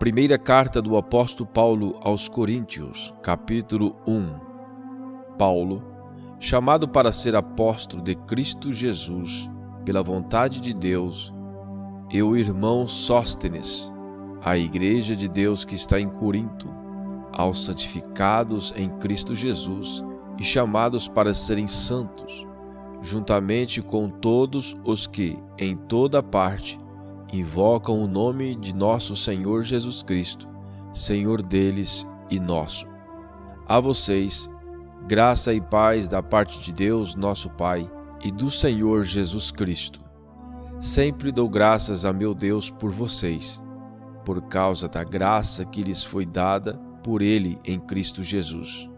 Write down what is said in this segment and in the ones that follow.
Primeira carta do apóstolo Paulo aos Coríntios, capítulo 1. Paulo, chamado para ser apóstolo de Cristo Jesus, pela vontade de Deus, e o irmão Sóstenes, a igreja de Deus que está em Corinto, aos santificados em Cristo Jesus e chamados para serem santos, juntamente com todos os que, em toda parte, invocam o nome de nosso Senhor Jesus Cristo, Senhor deles e nosso. A vocês, graça e paz da parte de Deus, nosso Pai, e do Senhor Jesus Cristo. Sempre dou graças a meu Deus por vocês, por causa da graça que lhes foi dada por Ele em Cristo Jesus.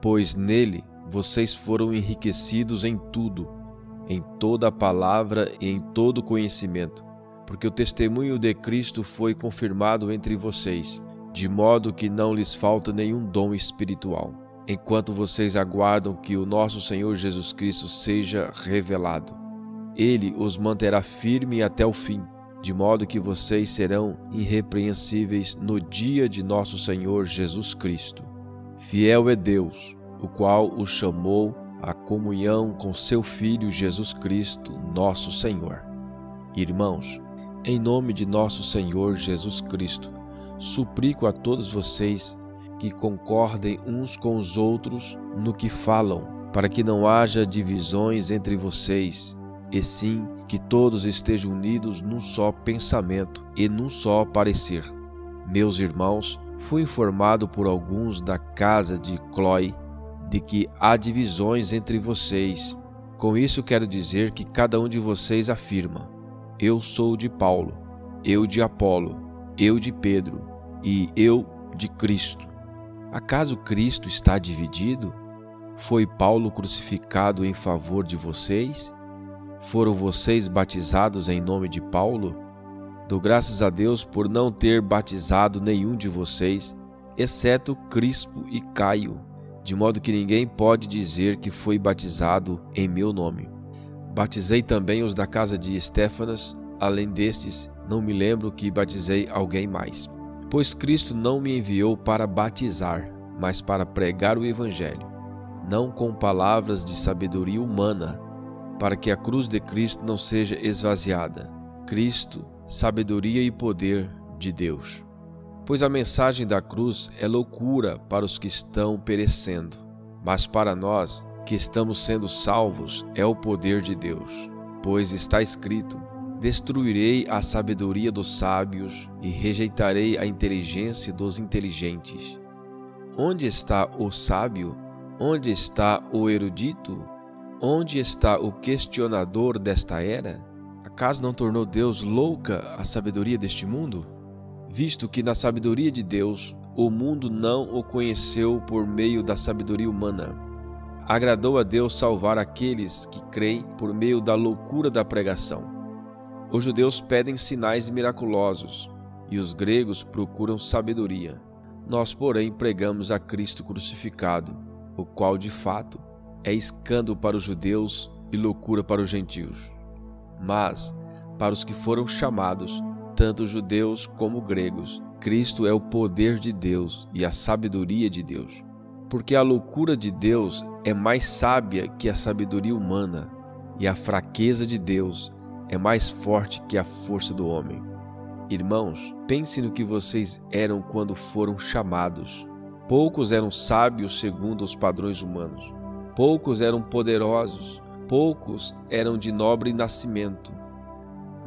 Pois nele vocês foram enriquecidos em tudo, em toda a palavra e em todo conhecimento porque o testemunho de Cristo foi confirmado entre vocês, de modo que não lhes falta nenhum dom espiritual, enquanto vocês aguardam que o nosso Senhor Jesus Cristo seja revelado. Ele os manterá firme até o fim, de modo que vocês serão irrepreensíveis no dia de nosso Senhor Jesus Cristo. Fiel é Deus, o qual os chamou à comunhão com seu Filho Jesus Cristo, nosso Senhor. Irmãos, em nome de nosso Senhor Jesus Cristo, suplico a todos vocês que concordem uns com os outros no que falam, para que não haja divisões entre vocês, e sim que todos estejam unidos num só pensamento e num só parecer. Meus irmãos, fui informado por alguns da casa de Cloe de que há divisões entre vocês. Com isso quero dizer que cada um de vocês afirma: eu sou de Paulo, eu de Apolo, eu de Pedro e eu de Cristo. Acaso Cristo está dividido? Foi Paulo crucificado em favor de vocês? Foram vocês batizados em nome de Paulo? Dou graças a Deus por não ter batizado nenhum de vocês, exceto Crispo e Caio, de modo que ninguém pode dizer que foi batizado em meu nome. Batizei também os da casa de Estéfanas, além destes, não me lembro que batizei alguém mais. Pois Cristo não me enviou para batizar, mas para pregar o Evangelho, não com palavras de sabedoria humana, para que a cruz de Cristo não seja esvaziada. Cristo, sabedoria e poder de Deus. Pois a mensagem da cruz é loucura para os que estão perecendo, mas para nós que estamos sendo salvos é o poder de Deus. Pois está escrito: Destruirei a sabedoria dos sábios e rejeitarei a inteligência dos inteligentes. Onde está o sábio? Onde está o erudito? Onde está o questionador desta era? Acaso não tornou Deus louca a sabedoria deste mundo? Visto que na sabedoria de Deus o mundo não o conheceu por meio da sabedoria humana agradou a Deus salvar aqueles que creem por meio da loucura da pregação. Os judeus pedem sinais miraculosos e os gregos procuram sabedoria. Nós, porém, pregamos a Cristo crucificado, o qual de fato é escândalo para os judeus e loucura para os gentios. Mas, para os que foram chamados, tanto judeus como gregos, Cristo é o poder de Deus e a sabedoria de Deus porque a loucura de Deus é mais sábia que a sabedoria humana, e a fraqueza de Deus é mais forte que a força do homem. Irmãos, pense no que vocês eram quando foram chamados. Poucos eram sábios segundo os padrões humanos, poucos eram poderosos, poucos eram de nobre nascimento.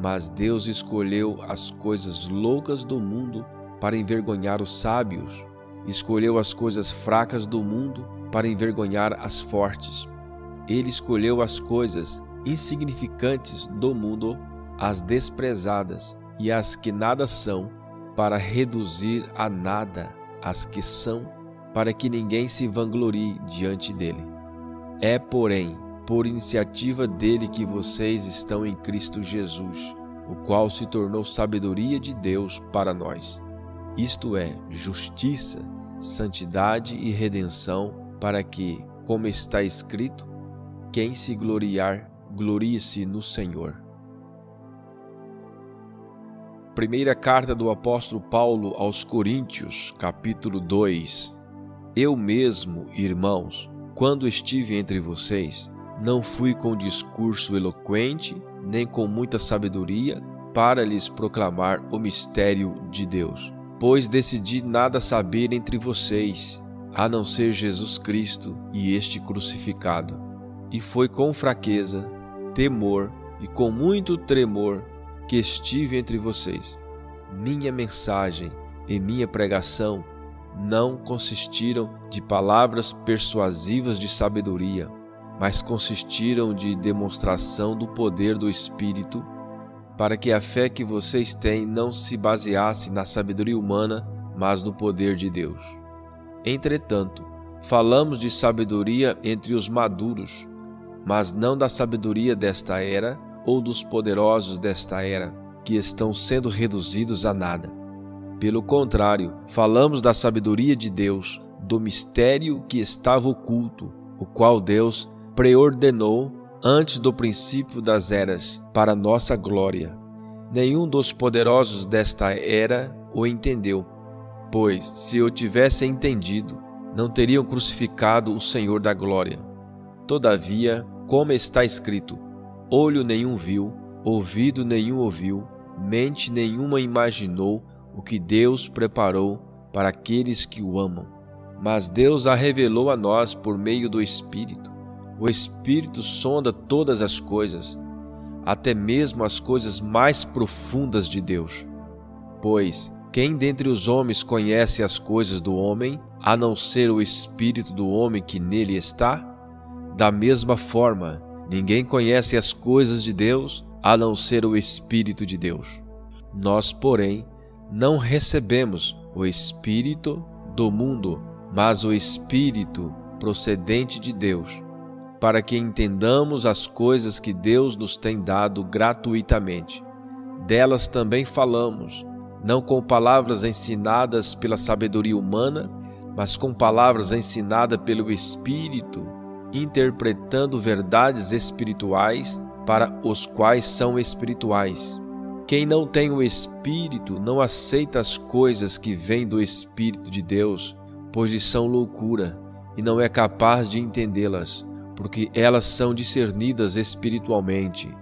Mas Deus escolheu as coisas loucas do mundo para envergonhar os sábios escolheu as coisas fracas do mundo para envergonhar as fortes. Ele escolheu as coisas insignificantes do mundo, as desprezadas e as que nada são, para reduzir a nada as que são, para que ninguém se vanglorie diante dele. É, porém, por iniciativa dele que vocês estão em Cristo Jesus, o qual se tornou sabedoria de Deus para nós. Isto é, justiça, santidade e redenção, para que, como está escrito, quem se gloriar, glorie-se no Senhor. Primeira carta do apóstolo Paulo aos Coríntios, capítulo 2. Eu mesmo, irmãos, quando estive entre vocês, não fui com discurso eloquente, nem com muita sabedoria, para lhes proclamar o mistério de Deus. Pois decidi nada saber entre vocês, a não ser Jesus Cristo e este crucificado. E foi com fraqueza, temor e com muito tremor que estive entre vocês. Minha mensagem e minha pregação não consistiram de palavras persuasivas de sabedoria, mas consistiram de demonstração do poder do Espírito, para que a fé que vocês têm não se baseasse na sabedoria humana, mas no poder de Deus. Entretanto, falamos de sabedoria entre os maduros, mas não da sabedoria desta era ou dos poderosos desta era, que estão sendo reduzidos a nada. Pelo contrário, falamos da sabedoria de Deus, do mistério que estava oculto, o qual Deus preordenou antes do princípio das eras, para nossa glória. Nenhum dos poderosos desta era o entendeu, pois, se o tivessem entendido, não teriam crucificado o Senhor da glória. Todavia, como está escrito: olho nenhum viu, ouvido nenhum ouviu, mente nenhuma imaginou o que Deus preparou para aqueles que o amam. Mas Deus a revelou a nós por meio do Espírito. O Espírito sonda todas as coisas, até mesmo as coisas mais profundas de Deus. Pois quem dentre os homens conhece as coisas do homem, a não ser o Espírito do homem que nele está? Da mesma forma, Ninguém conhece as coisas de Deus a não ser o Espírito de Deus. Nós, porém, não recebemos o Espírito do mundo, mas o Espírito procedente de Deus, para que entendamos as coisas que Deus nos tem dado gratuitamente. Delas também falamos, não com palavras ensinadas pela sabedoria humana, mas com palavras ensinadas pelo Espírito interpretando verdades espirituais para os quais são espirituais. Quem não tem o Espírito não aceita as coisas que vêm do Espírito de Deus, pois lhes são loucura e não é capaz de entendê-las, porque elas são discernidas espiritualmente.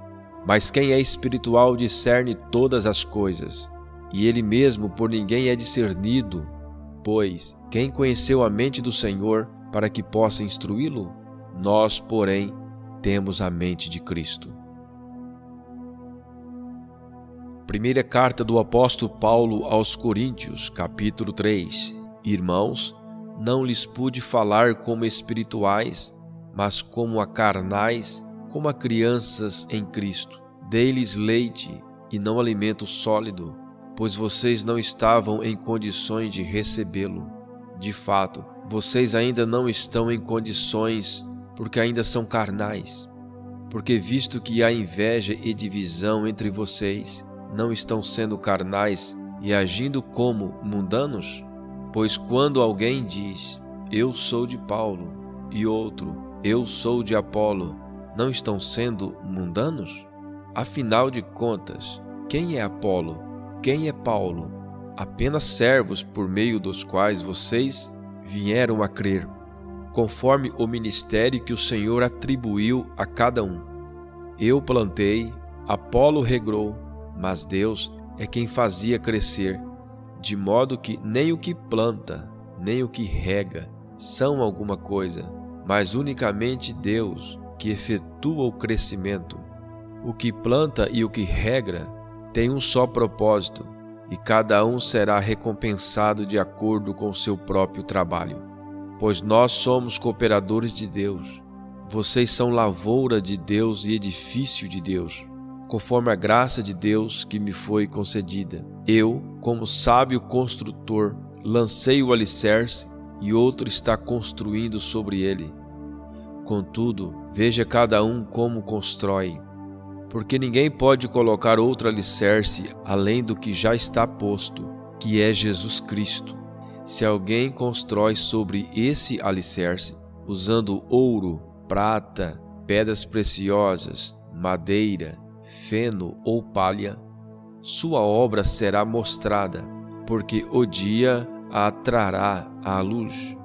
Mas quem é espiritual discerne todas as coisas, e ele mesmo por ninguém é discernido, pois quem conheceu a mente do Senhor para que possa instruí-lo? Nós, porém, temos a mente de Cristo. Primeira carta do apóstolo Paulo aos Coríntios, capítulo 3. Irmãos, não lhes pude falar como espirituais, mas como a carnais, como a crianças em Cristo. Dei-lhes leite e não alimento sólido, pois vocês não estavam em condições de recebê-lo. De fato, vocês ainda não estão em condições porque ainda são carnais. Porque, visto que há inveja e divisão entre vocês, não estão sendo carnais e agindo como mundanos? Pois quando alguém diz, Eu sou de Paulo, e outro, Eu sou de Apolo, não estão sendo mundanos? Afinal de contas, quem é Apolo? Quem é Paulo? Apenas servos por meio dos quais vocês vieram a crer conforme o ministério que o Senhor atribuiu a cada um. Eu plantei, Apolo regrou, mas Deus é quem fazia crescer, de modo que nem o que planta, nem o que rega são alguma coisa, mas unicamente Deus que efetua o crescimento. O que planta e o que regra tem um só propósito, e cada um será recompensado de acordo com seu próprio trabalho pois nós somos cooperadores de Deus. Vocês são lavoura de Deus e edifício de Deus, conforme a graça de Deus que me foi concedida. Eu, como sábio construtor, lancei o alicerce e outro está construindo sobre ele. Contudo, veja cada um como constrói, porque ninguém pode colocar outro alicerce além do que já está posto, que é Jesus Cristo. Se alguém constrói sobre esse alicerce, usando ouro, prata, pedras preciosas, madeira, feno ou palha, sua obra será mostrada, porque o dia a trará à luz,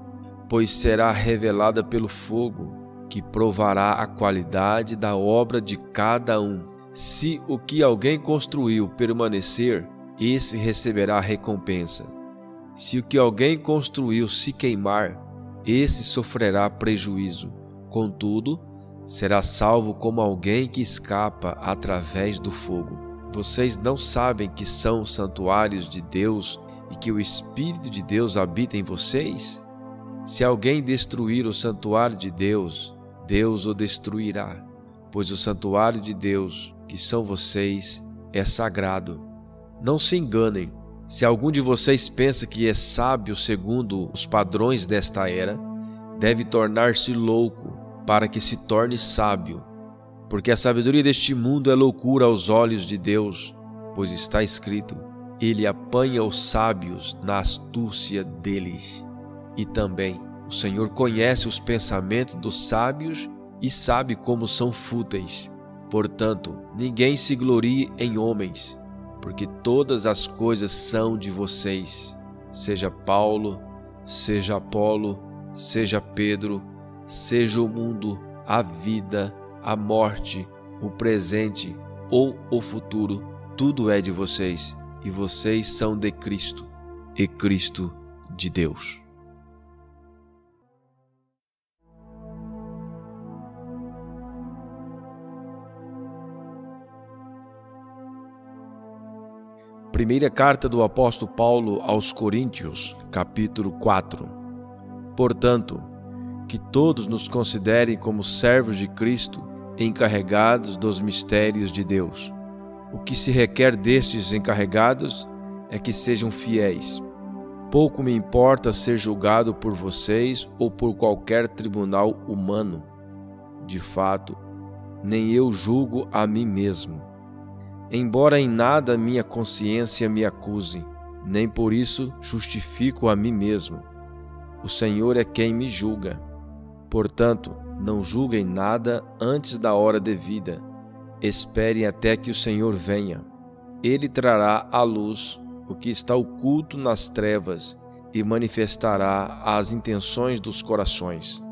pois será revelada pelo fogo, que provará a qualidade da obra de cada um. Se o que alguém construiu permanecer, esse receberá recompensa. Se o que alguém construiu se queimar, esse sofrerá prejuízo. Contudo, será salvo como alguém que escapa através do fogo. Vocês não sabem que são santuários de Deus e que o Espírito de Deus habita em vocês? Se alguém destruir o santuário de Deus, Deus o destruirá, pois o santuário de Deus, que são vocês, é sagrado. Não se enganem. Se algum de vocês pensa que é sábio segundo os padrões desta era, deve tornar-se louco para que se torne sábio, porque a sabedoria deste mundo é loucura aos olhos de Deus, pois está escrito: Ele apanha os sábios na astúcia deles. E também o Senhor conhece os pensamentos dos sábios e sabe como são fúteis. Portanto, ninguém se glorie em homens, porque todas as coisas são de vocês, seja Paulo, seja Apolo, seja Pedro, seja o mundo, a vida, a morte, o presente ou o futuro, tudo é de vocês e vocês são de Cristo e Cristo de Deus. Primeira carta do apóstolo Paulo aos Coríntios, capítulo 4. Portanto, que todos nos considerem como servos de Cristo, encarregados dos mistérios de Deus. O que se requer destes encarregados é que sejam fiéis. Pouco me importa ser julgado por vocês ou por qualquer tribunal humano. De fato, nem eu julgo a mim mesmo. Embora em nada minha consciência me acuse, nem por isso justifico a mim mesmo. O Senhor é quem me julga. Portanto, não julguem nada antes da hora devida. Esperem até que o Senhor venha. Ele trará à luz o que está oculto nas trevas e manifestará as intenções dos corações.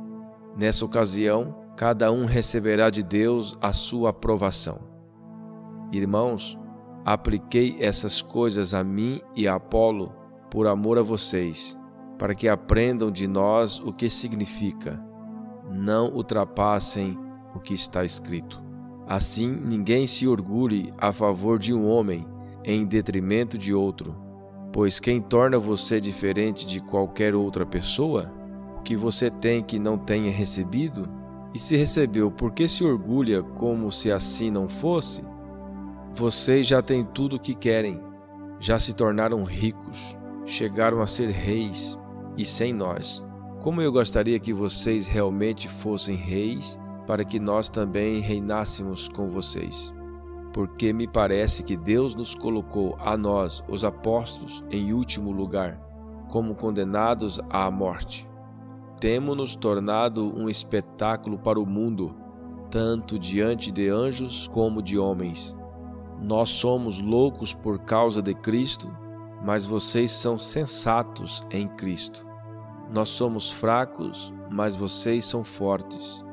Nessa ocasião, cada um receberá de Deus a sua aprovação. Irmãos, apliquei essas coisas a mim e a Apolo por amor a vocês, para que aprendam de nós o que significa não ultrapassem o que está escrito. Assim, ninguém se orgulhe a favor de um homem em detrimento de outro, pois quem torna você diferente de qualquer outra pessoa? O que você tem que não tenha recebido? E se recebeu, por que se orgulha como se assim não fosse? Vocês já têm tudo o que querem, já se tornaram ricos, chegaram a ser reis, e sem nós como eu gostaria que vocês realmente fossem reis, para que nós também reinássemos com vocês. Porque me parece que Deus nos colocou a nós, os apóstolos, em último lugar, como condenados à morte. Temos-nos tornado um espetáculo para o mundo, tanto diante de anjos como de homens. Nós somos loucos por causa de Cristo, mas vocês são sensatos em Cristo. Nós somos fracos, mas vocês são fortes.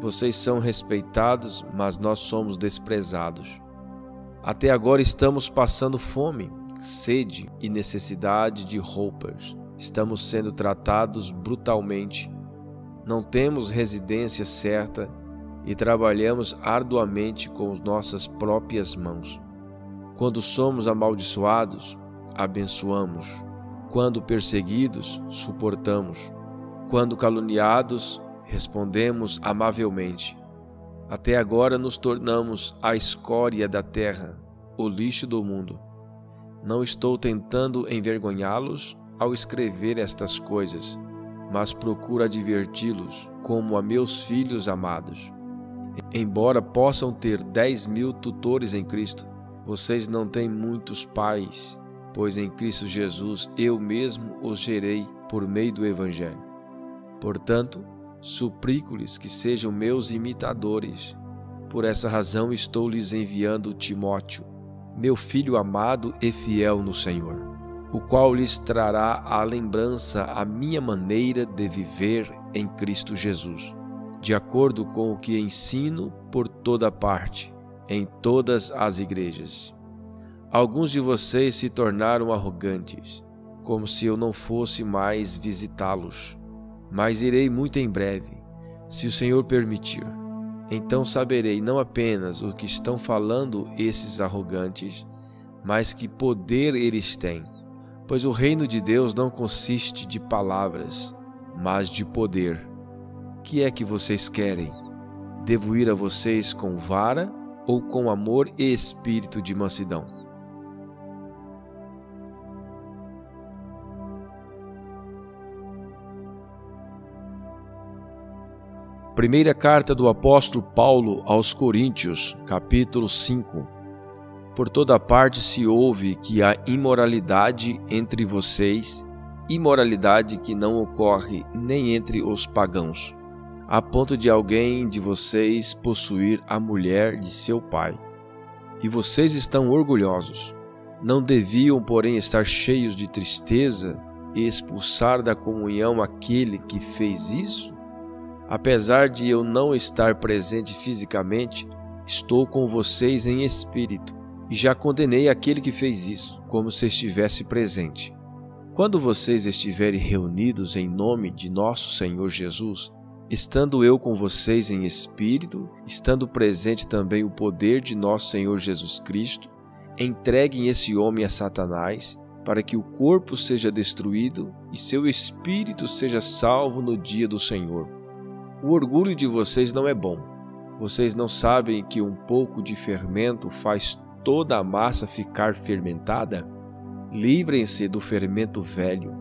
Vocês são respeitados, mas nós somos desprezados. Até agora estamos passando fome, sede e necessidade de roupas. Estamos sendo tratados brutalmente. Não temos residência certa e trabalhamos arduamente com as nossas próprias mãos. Quando somos amaldiçoados, abençoamos. Quando perseguidos, suportamos. Quando caluniados, respondemos amavelmente. Até agora nos tornamos a escória da terra, o lixo do mundo. Não estou tentando envergonhá-los ao escrever estas coisas, mas procuro adverti-los como a meus filhos amados. Embora possam ter dez mil tutores em Cristo, vocês não têm muitos pais pois em Cristo Jesus eu mesmo os gerei por meio do Evangelho. Portanto, suplico-lhes que sejam meus imitadores. Por essa razão estou lhes enviando Timóteo, meu filho amado e fiel no Senhor, o qual lhes trará à lembrança a minha maneira de viver em Cristo Jesus, de acordo com o que ensino por toda parte, em todas as igrejas. Alguns de vocês se tornaram arrogantes, como se eu não fosse mais visitá-los, mas irei muito em breve, se o Senhor permitir. Então saberei não apenas o que estão falando esses arrogantes, mas que poder eles têm. Pois o reino de Deus não consiste de palavras, mas de poder. Que é que vocês querem? Devo ir a vocês com vara ou com amor e espírito de mansidão? Primeira carta do apóstolo Paulo aos Coríntios, capítulo 5. Por toda parte se ouve que há imoralidade entre vocês, imoralidade que não ocorre nem entre os pagãos, a ponto de alguém de vocês possuir a mulher de seu pai. E vocês estão orgulhosos. Não deviam, porém, estar cheios de tristeza e expulsar da comunhão aquele que fez isso? Apesar de eu não estar presente fisicamente, estou com vocês em espírito e já condenei aquele que fez isso, como se estivesse presente. Quando vocês estiverem reunidos em nome de nosso Senhor Jesus, estando eu com vocês em espírito, estando presente também o poder de nosso Senhor Jesus Cristo, entreguem esse homem a Satanás, para que o corpo seja destruído e seu espírito seja salvo no dia do Senhor. O orgulho de vocês não é bom. Vocês não sabem que um pouco de fermento faz toda a massa ficar fermentada? Livrem-se do fermento velho,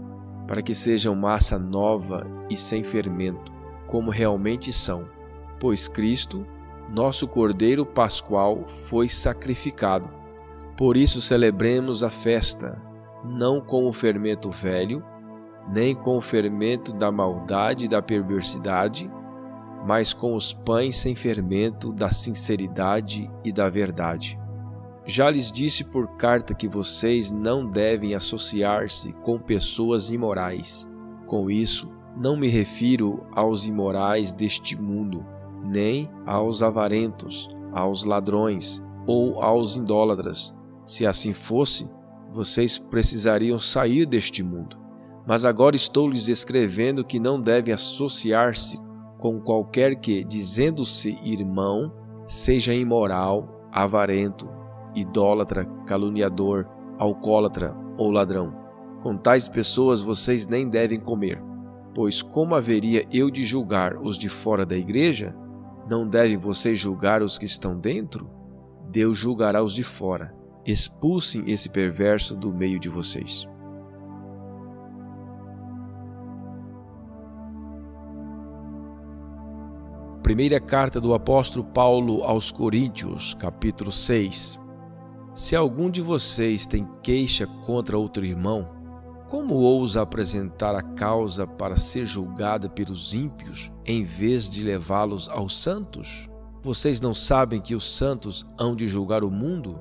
para que sejam massa nova e sem fermento, como realmente são. Pois Cristo, nosso Cordeiro Pascual, foi sacrificado. Por isso celebremos a festa, não com o fermento velho, nem com o fermento da maldade e da perversidade, mas com os pães sem fermento da sinceridade e da verdade. Já lhes disse por carta que vocês não devem associar-se com pessoas imorais. Com isso, não me refiro aos imorais deste mundo, nem aos avarentos, aos ladrões ou aos idólatras. Se assim fosse, vocês precisariam sair deste mundo. Mas agora estou lhes escrevendo que não devem associar-se com qualquer que, dizendo-se irmão, seja imoral, avarento, idólatra, caluniador, alcoólatra ou ladrão. Com tais pessoas vocês nem devem comer, pois como haveria eu de julgar os de fora da igreja? Não devem vocês julgar os que estão dentro? Deus julgará os de fora. Expulsem esse perverso do meio de vocês. Primeira carta do apóstolo Paulo aos Coríntios, capítulo 6. Se algum de vocês tem queixa contra outro irmão, como ousa apresentar a causa para ser julgada pelos ímpios, em vez de levá-los aos santos? Vocês não sabem que os santos hão de julgar o mundo?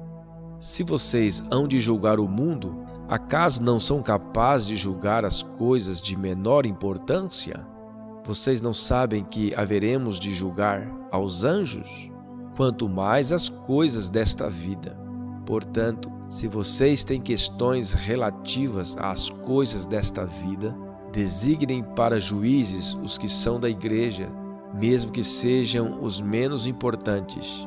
Se vocês hão de julgar o mundo, acaso não são capazes de julgar as coisas de menor importância? Vocês não sabem que haveremos de julgar aos anjos? Quanto mais as coisas desta vida. Portanto, se vocês têm questões relativas às coisas desta vida, designem para juízes os que são da igreja, mesmo que sejam os menos importantes.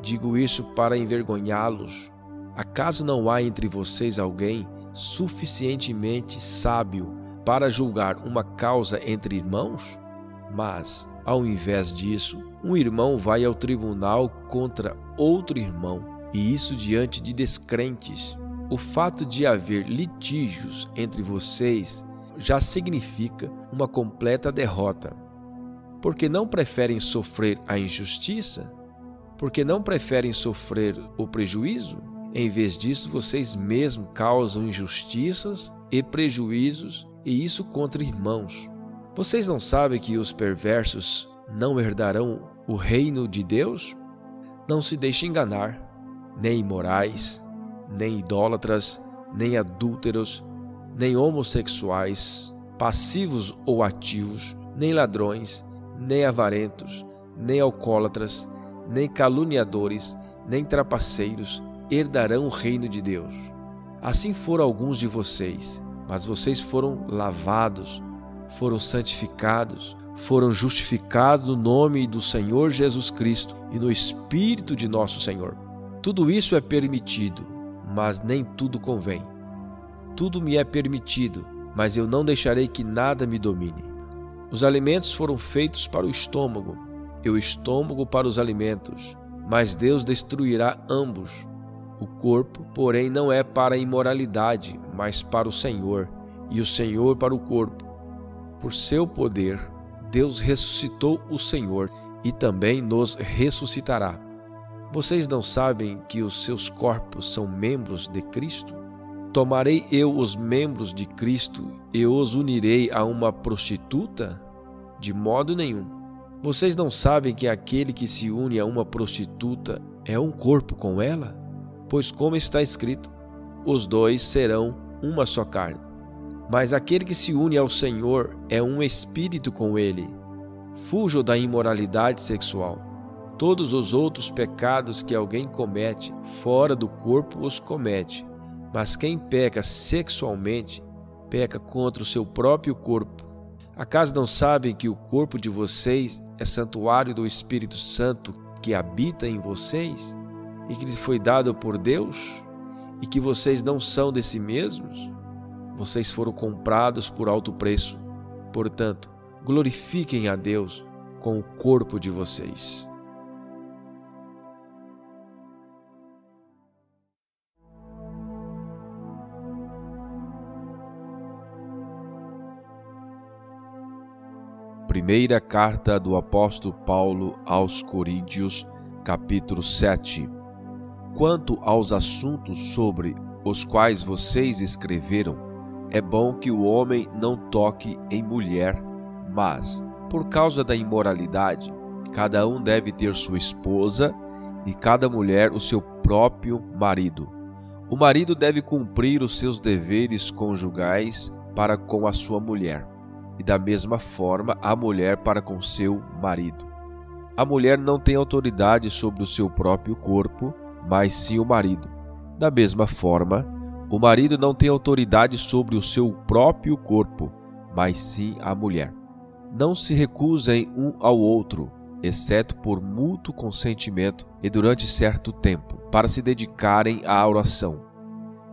Digo isso para envergonhá-los. Acaso não há entre vocês alguém suficientemente sábio para julgar uma causa entre irmãos? Mas, ao invés disso, um irmão vai ao tribunal contra outro irmão, e isso diante de descrentes. O fato de haver litígios entre vocês já significa uma completa derrota. Porque não preferem sofrer a injustiça? Porque não preferem sofrer o prejuízo? Em vez disso, vocês mesmos causam injustiças e prejuízos e isso contra irmãos. Vocês não sabem que os perversos não herdarão o reino de Deus? Não se deixe enganar, nem imorais, nem idólatras, nem adúlteros, nem homossexuais, passivos ou ativos, nem ladrões, nem avarentos, nem alcoólatras, nem caluniadores, nem trapaceiros herdarão o reino de Deus. Assim foram alguns de vocês, mas vocês foram lavados, foram santificados, foram justificados no nome do Senhor Jesus Cristo e no Espírito de nosso Senhor. Tudo isso é permitido, mas nem tudo convém. Tudo me é permitido, mas eu não deixarei que nada me domine. Os alimentos foram feitos para o estômago, e o estômago para os alimentos, mas Deus destruirá ambos. O corpo, porém, não é para a imoralidade, mas para o Senhor, e o Senhor para o corpo. Por seu poder, Deus ressuscitou o Senhor e também nos ressuscitará. Vocês não sabem que os seus corpos são membros de Cristo? Tomarei eu os membros de Cristo e os unirei a uma prostituta? De modo nenhum. Vocês não sabem que aquele que se une a uma prostituta é um corpo com ela? Pois, como está escrito, os dois serão uma só carne. Mas aquele que se une ao Senhor é um espírito com ele. Fujam da imoralidade sexual. Todos os outros pecados que alguém comete fora do corpo os comete, mas quem peca sexualmente peca contra o seu próprio corpo. Acaso não sabem que o corpo de vocês é santuário do Espírito Santo que habita em vocês e que lhes foi dado por Deus e que vocês não são de si mesmos? Vocês foram comprados por alto preço. Portanto, glorifiquem a Deus com o corpo de vocês. Primeira carta do apóstolo Paulo aos Coríntios, capítulo 7. Quanto aos assuntos sobre os quais vocês escreveram, é bom que o homem não toque em mulher, mas, por causa da imoralidade, cada um deve ter sua esposa e cada mulher o seu próprio marido. O marido deve cumprir os seus deveres conjugais para com a sua mulher, e da mesma forma a mulher para com seu marido. A mulher não tem autoridade sobre o seu próprio corpo, mas sim o marido. Da mesma forma, o marido não tem autoridade sobre o seu próprio corpo, mas sim a mulher. Não se recusem um ao outro, exceto por mútuo consentimento e durante certo tempo, para se dedicarem à oração.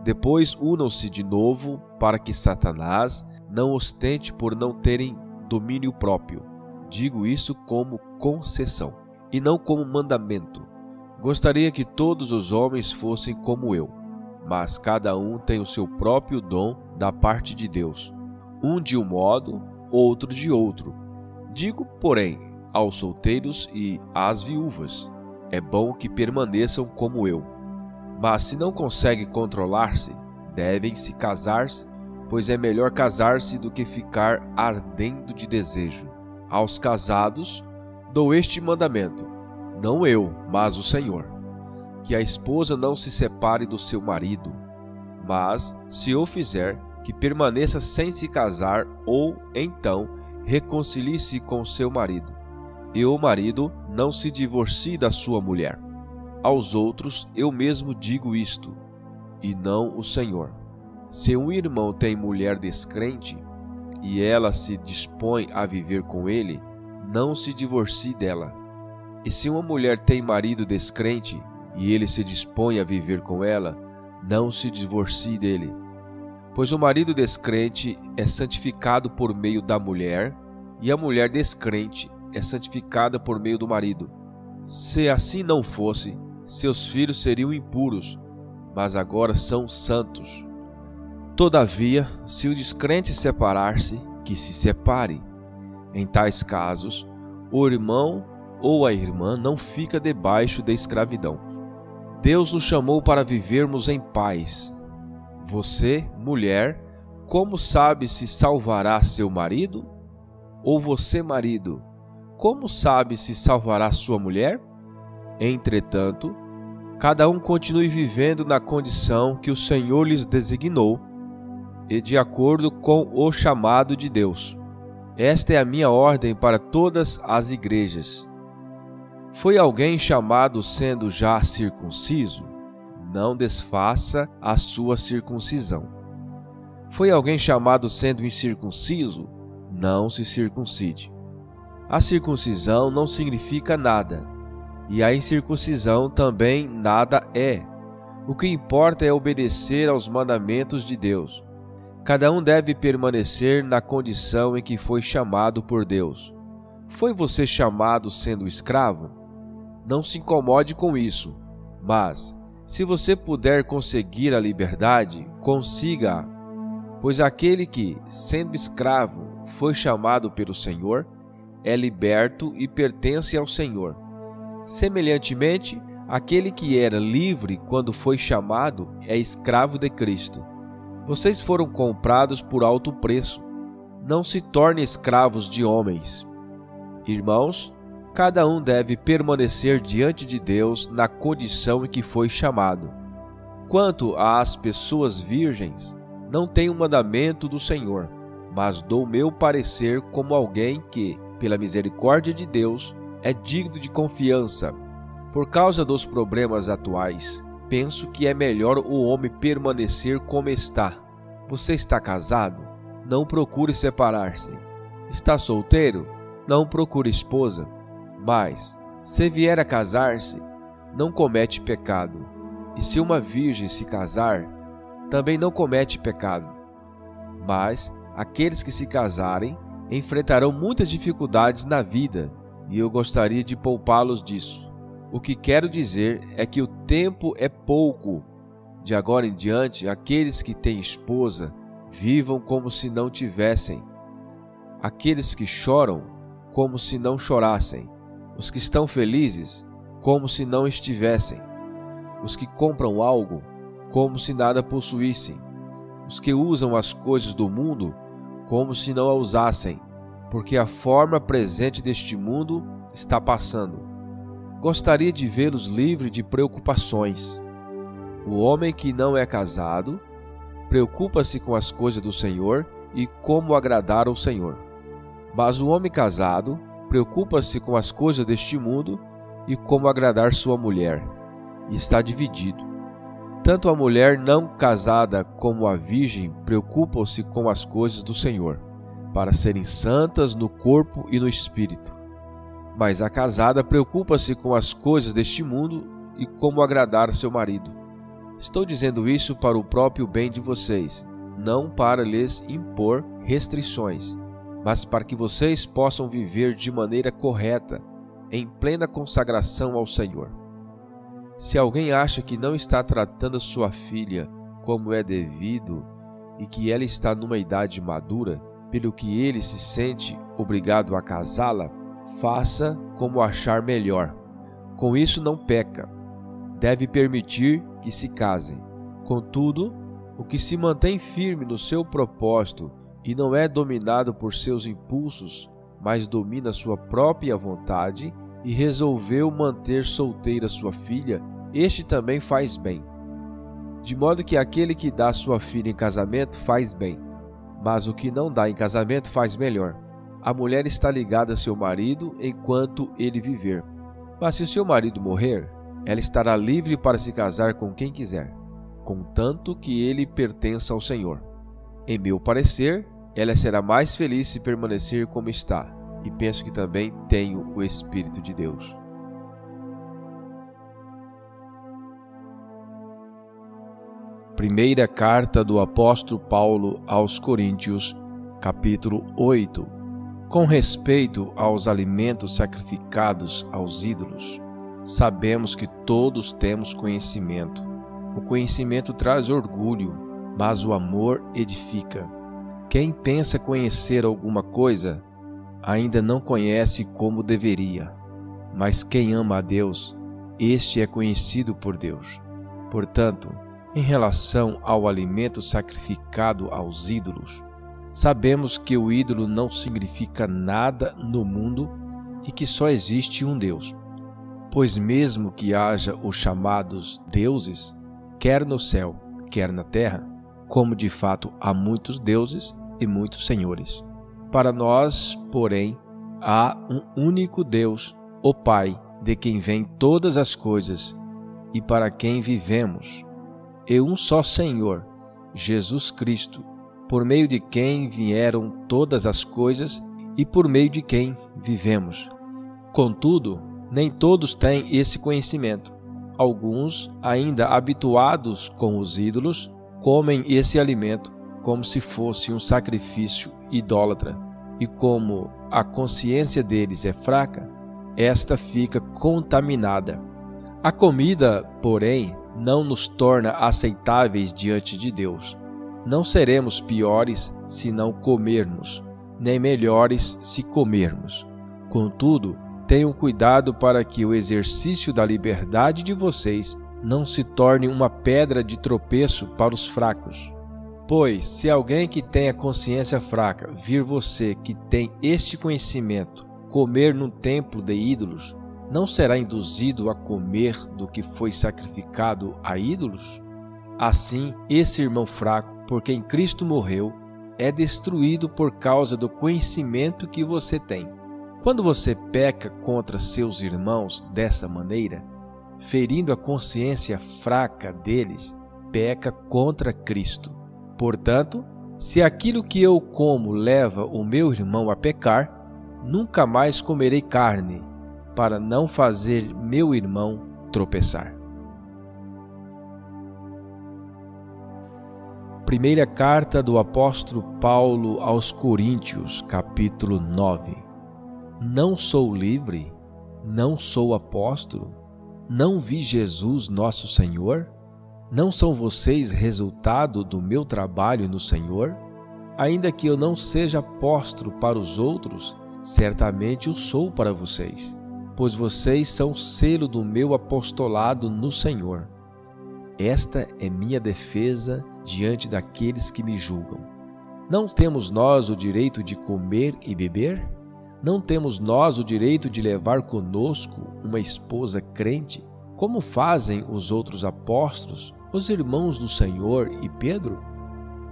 Depois unam-se de novo para que Satanás não ostente por não terem domínio próprio. Digo isso como concessão e não como mandamento. Gostaria que todos os homens fossem como eu mas cada um tem o seu próprio dom da parte de Deus, um de um modo, outro de outro. Digo, porém, aos solteiros e às viúvas: é bom que permaneçam como eu. Mas se não conseguem controlar-se, devem se casar-se, pois é melhor casar-se do que ficar ardendo de desejo. Aos casados, dou este mandamento: não eu, mas o Senhor que a esposa não se separe do seu marido, mas, se o fizer, que permaneça sem se casar ou, então, reconcilie-se com seu marido, e o marido não se divorcie da sua mulher. Aos outros eu mesmo digo isto, e não o Senhor. Se um irmão tem mulher descrente, e ela se dispõe a viver com ele, não se divorcie dela. E se uma mulher tem marido descrente, e ele se dispõe a viver com ela, não se divorcie dele. Pois o marido descrente é santificado por meio da mulher, e a mulher descrente é santificada por meio do marido. Se assim não fosse, seus filhos seriam impuros, mas agora são santos. Todavia, se o descrente separar-se, que se separe. Em tais casos, o irmão ou a irmã não fica debaixo da escravidão. Deus nos chamou para vivermos em paz. Você, mulher, como sabe se salvará seu marido? Ou você, marido, como sabe se salvará sua mulher? Entretanto, cada um continue vivendo na condição que o Senhor lhes designou e de acordo com o chamado de Deus. Esta é a minha ordem para todas as igrejas. Foi alguém chamado sendo já circunciso? Não desfaça a sua circuncisão. Foi alguém chamado sendo incircunciso? Não se circuncide. A circuncisão não significa nada, e a incircuncisão também nada é. O que importa é obedecer aos mandamentos de Deus. Cada um deve permanecer na condição em que foi chamado por Deus. Foi você chamado sendo escravo? Não se incomode com isso, mas, se você puder conseguir a liberdade, consiga-a. Pois aquele que, sendo escravo, foi chamado pelo Senhor, é liberto e pertence ao Senhor. Semelhantemente, aquele que era livre quando foi chamado é escravo de Cristo. Vocês foram comprados por alto preço. Não se tornem escravos de homens. Irmãos, cada um deve permanecer diante de Deus na condição em que foi chamado. Quanto às pessoas virgens, não tenho mandamento do Senhor, mas dou meu parecer como alguém que, pela misericórdia de Deus, é digno de confiança. Por causa dos problemas atuais, penso que é melhor o homem permanecer como está. Você está casado? Não procure separar-se. Está solteiro? Não procure esposa. Mas, se vier a casar-se, não comete pecado. E se uma virgem se casar, também não comete pecado. Mas aqueles que se casarem enfrentarão muitas dificuldades na vida e eu gostaria de poupá-los disso. O que quero dizer é que o tempo é pouco. De agora em diante, aqueles que têm esposa vivam como se não tivessem. Aqueles que choram, como se não chorassem. Os que estão felizes, como se não estivessem. Os que compram algo, como se nada possuíssem. Os que usam as coisas do mundo, como se não a usassem porque a forma presente deste mundo está passando. Gostaria de vê-los livres de preocupações. O homem que não é casado preocupa-se com as coisas do Senhor e como agradar ao Senhor. Mas o homem casado preocupa-se com as coisas deste mundo e como agradar sua mulher, e está dividido. Tanto a mulher não casada como a virgem preocupam-se com as coisas do Senhor para serem santas no corpo e no espírito. Mas a casada preocupa-se com as coisas deste mundo e como agradar seu marido. Estou dizendo isso para o próprio bem de vocês, não para lhes impor restrições, mas para que vocês possam viver de maneira correta, em plena consagração ao Senhor. Se alguém acha que não está tratando sua filha como é devido e que ela está numa idade madura, pelo que ele se sente obrigado a casá-la, faça como achar melhor. Com isso não peca. Deve permitir que se casem. Contudo, o que se mantém firme no seu propósito e não é dominado por seus impulsos, mas domina sua própria vontade e resolveu manter solteira sua filha, este também faz bem. De modo que aquele que dá sua filha em casamento faz bem mas o que não dá em casamento faz melhor. A mulher está ligada a seu marido enquanto ele viver. Mas se seu marido morrer, ela estará livre para se casar com quem quiser, contanto que ele pertença ao Senhor. Em meu parecer, ela será mais feliz se permanecer como está, e penso que também tenho o Espírito de Deus. Primeira carta do apóstolo Paulo aos Coríntios, capítulo 8. Com respeito aos alimentos sacrificados aos ídolos, sabemos que todos temos conhecimento. O conhecimento traz orgulho, mas o amor edifica. Quem pensa conhecer alguma coisa, ainda não conhece como deveria. Mas quem ama a Deus, este é conhecido por Deus. Portanto, em relação ao alimento sacrificado aos ídolos, sabemos que o ídolo não significa nada no mundo e que só existe um Deus. Pois mesmo que haja os chamados deuses, quer no céu, quer na terra, como de fato há muitos deuses e muitos senhores. Para nós, porém, há um único Deus, o Pai, de quem vêm todas as coisas e para quem vivemos, e um só Senhor, Jesus Cristo, por meio de quem vieram todas as coisas e por meio de quem vivemos. Contudo, nem todos têm esse conhecimento. Alguns, ainda habituados com os ídolos, comem esse alimento como se fosse um sacrifício idólatra. E como a consciência deles é fraca, esta fica contaminada. A comida, porém, não nos torna aceitáveis diante de Deus. Não seremos piores se não comermos, nem melhores se comermos. Contudo, tenham cuidado para que o exercício da liberdade de vocês não se torne uma pedra de tropeço para os fracos. Pois, se alguém que tem a consciência fraca vir você que tem este conhecimento comer num templo de ídolos, não será induzido a comer do que foi sacrificado a ídolos? Assim, esse irmão fraco, por quem Cristo morreu, é destruído por causa do conhecimento que você tem. Quando você peca contra seus irmãos dessa maneira, ferindo a consciência fraca deles, peca contra Cristo. Portanto, se aquilo que eu como leva o meu irmão a pecar, nunca mais comerei carne, para não fazer meu irmão tropeçar. Primeira carta do apóstolo Paulo aos Coríntios, capítulo 9. Não sou livre, não sou apóstolo, não vi Jesus nosso Senhor? Não são vocês resultado do meu trabalho no Senhor? Ainda que eu não seja apóstolo para os outros, certamente o sou para vocês, pois vocês são selo do meu apostolado no Senhor. Esta é minha defesa diante daqueles que me julgam. Não temos nós o direito de comer e beber? Não temos nós o direito de levar conosco uma esposa crente, como fazem os outros apóstolos, os irmãos do Senhor e Pedro?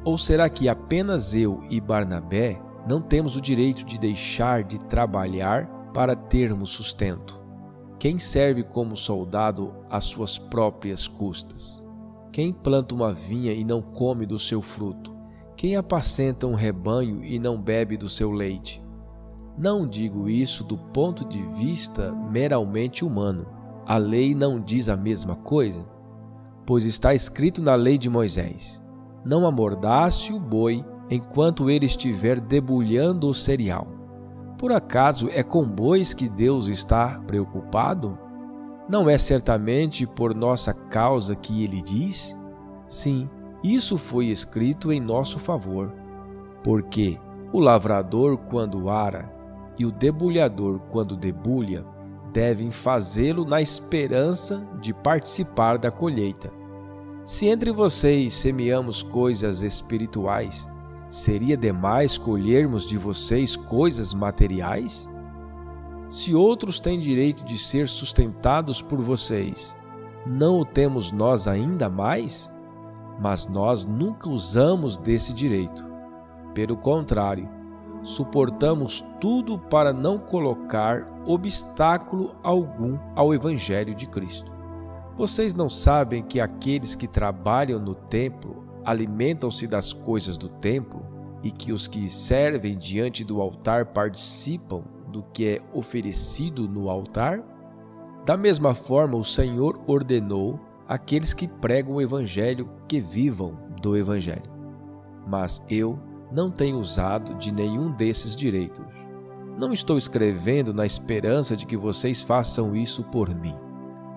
Ou será que apenas eu e Barnabé não temos o direito de deixar de trabalhar para termos sustento? Quem serve como soldado às suas próprias custas? Quem planta uma vinha e não come do seu fruto? Quem apacenta um rebanho e não bebe do seu leite? Não digo isso do ponto de vista meramente humano. A lei não diz a mesma coisa? Pois está escrito na lei de Moisés: Não amordace o boi enquanto ele estiver debulhando o cereal. Por acaso é com bois que Deus está preocupado? Não é certamente por nossa causa que ele diz? Sim, isso foi escrito em nosso favor. Porque o lavrador, quando ara, e o debulhador, quando debulha, devem fazê-lo na esperança de participar da colheita. Se entre vocês semeamos coisas espirituais, seria demais colhermos de vocês coisas materiais? Se outros têm direito de ser sustentados por vocês, não o temos nós ainda mais? Mas nós nunca usamos desse direito. Pelo contrário, suportamos tudo para não colocar obstáculo algum ao Evangelho de Cristo. Vocês não sabem que aqueles que trabalham no templo alimentam-se das coisas do templo e que os que servem diante do altar participam do que é oferecido no altar? Da mesma forma, o Senhor ordenou aqueles que pregam o Evangelho que vivam do Evangelho. Mas eu não tenho usado de nenhum desses direitos. Não estou escrevendo na esperança de que vocês façam isso por mim.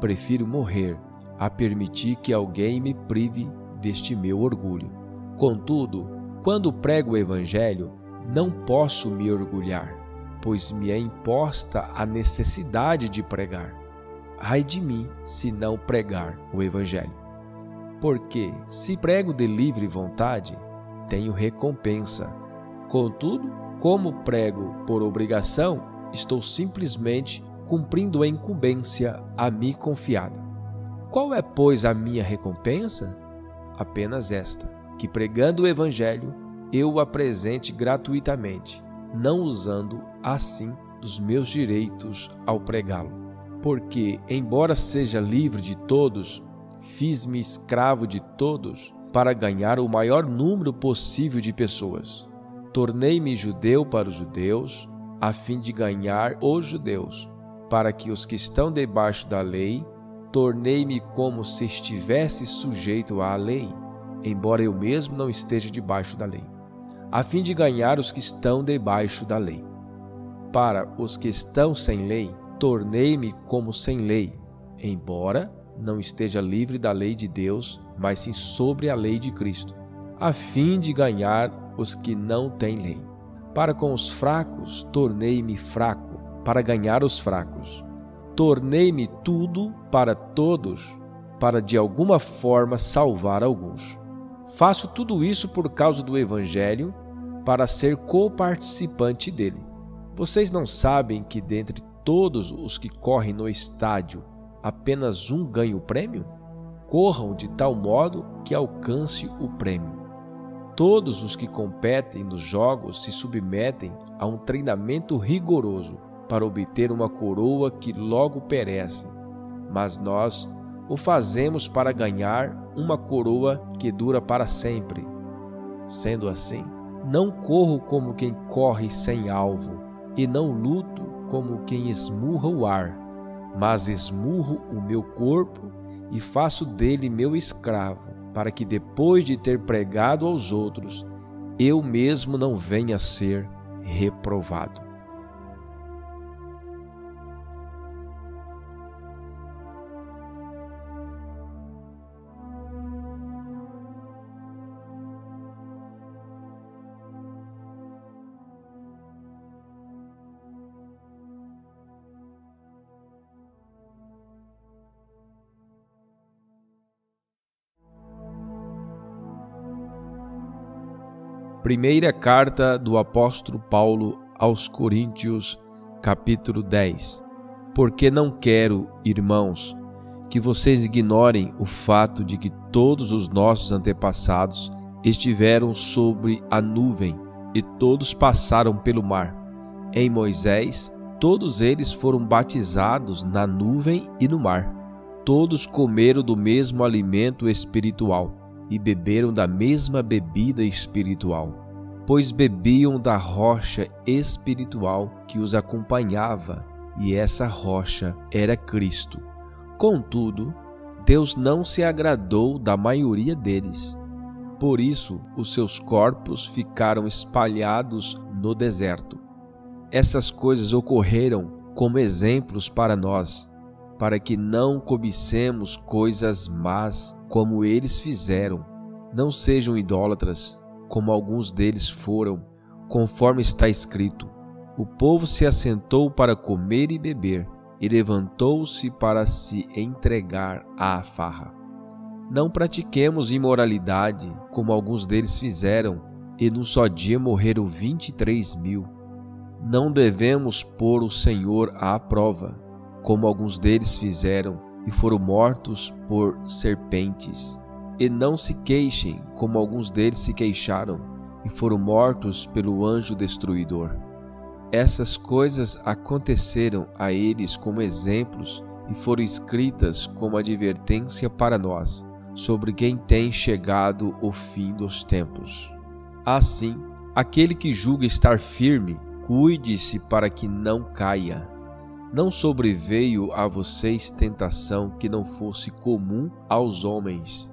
Prefiro morrer a permitir que alguém me prive deste meu orgulho. Contudo, quando prego o Evangelho, não posso me orgulhar, pois me é imposta a necessidade de pregar. Ai de mim se não pregar o Evangelho. Porque, se prego de livre vontade, tenho recompensa. Contudo, como prego por obrigação, estou simplesmente cumprindo a incumbência a mim confiada. Qual é, pois, a minha recompensa? Apenas esta: que pregando o Evangelho, eu o apresente gratuitamente, não usando assim dos meus direitos ao pregá-lo. Porque, embora seja livre de todos, fiz-me escravo de todos para ganhar o maior número possível de pessoas. Tornei-me judeu para os judeus, a fim de ganhar os judeus, para que os que estão debaixo da lei, tornei-me como se estivesse sujeito à lei, embora eu mesmo não esteja debaixo da lei, a fim de ganhar os que estão debaixo da lei. Para os que estão sem lei, tornei-me como sem lei, embora não esteja livre da lei de Deus, mas sim sobre a lei de Cristo, a fim de ganhar os que não têm lei. Para com os fracos, tornei-me fraco, para ganhar os fracos. Tornei-me tudo para todos, para de alguma forma salvar alguns. Faço tudo isso por causa do Evangelho, para ser coparticipante dele. Vocês não sabem que dentre todos os que correm no estádio, apenas um ganha o prêmio? Corram de tal modo que alcance o prêmio. Todos os que competem nos jogos se submetem a um treinamento rigoroso para obter uma coroa que logo perece, mas nós o fazemos para ganhar uma coroa que dura para sempre. Sendo assim, não corro como quem corre sem alvo, e não luto como quem esmurra o ar, mas esmurro o meu corpo e faço dele meu escravo, para que depois de ter pregado aos outros, eu mesmo não venha a ser reprovado. Primeira carta do apóstolo Paulo aos Coríntios, capítulo 10. Porque não quero, irmãos, que vocês ignorem o fato de que todos os nossos antepassados estiveram sobre a nuvem e todos passaram pelo mar. Em Moisés, todos eles foram batizados na nuvem e no mar. Todos comeram do mesmo alimento espiritual e beberam da mesma bebida espiritual, pois bebiam da rocha espiritual que os acompanhava, e essa rocha era Cristo. Contudo, Deus não se agradou da maioria deles. Por isso, os seus corpos ficaram espalhados no deserto. Essas coisas ocorreram como exemplos para nós, para que não cobicemos coisas más como eles fizeram. Não sejam idólatras, como alguns deles foram, conforme está escrito: O povo se assentou para comer e beber, e levantou-se para se entregar à farra. Não pratiquemos imoralidade, como alguns deles fizeram, e num só dia morreram vinte e três mil. Não devemos pôr o Senhor à prova, como alguns deles fizeram, e foram mortos por serpentes. E não se queixem, como alguns deles se queixaram, e foram mortos pelo anjo destruidor. Essas coisas aconteceram a eles como exemplos e foram escritas como advertência para nós, sobre quem tem chegado o fim dos tempos. Assim, aquele que julga estar firme, cuide-se para que não caia. Não sobreveio a vocês tentação que não fosse comum aos homens.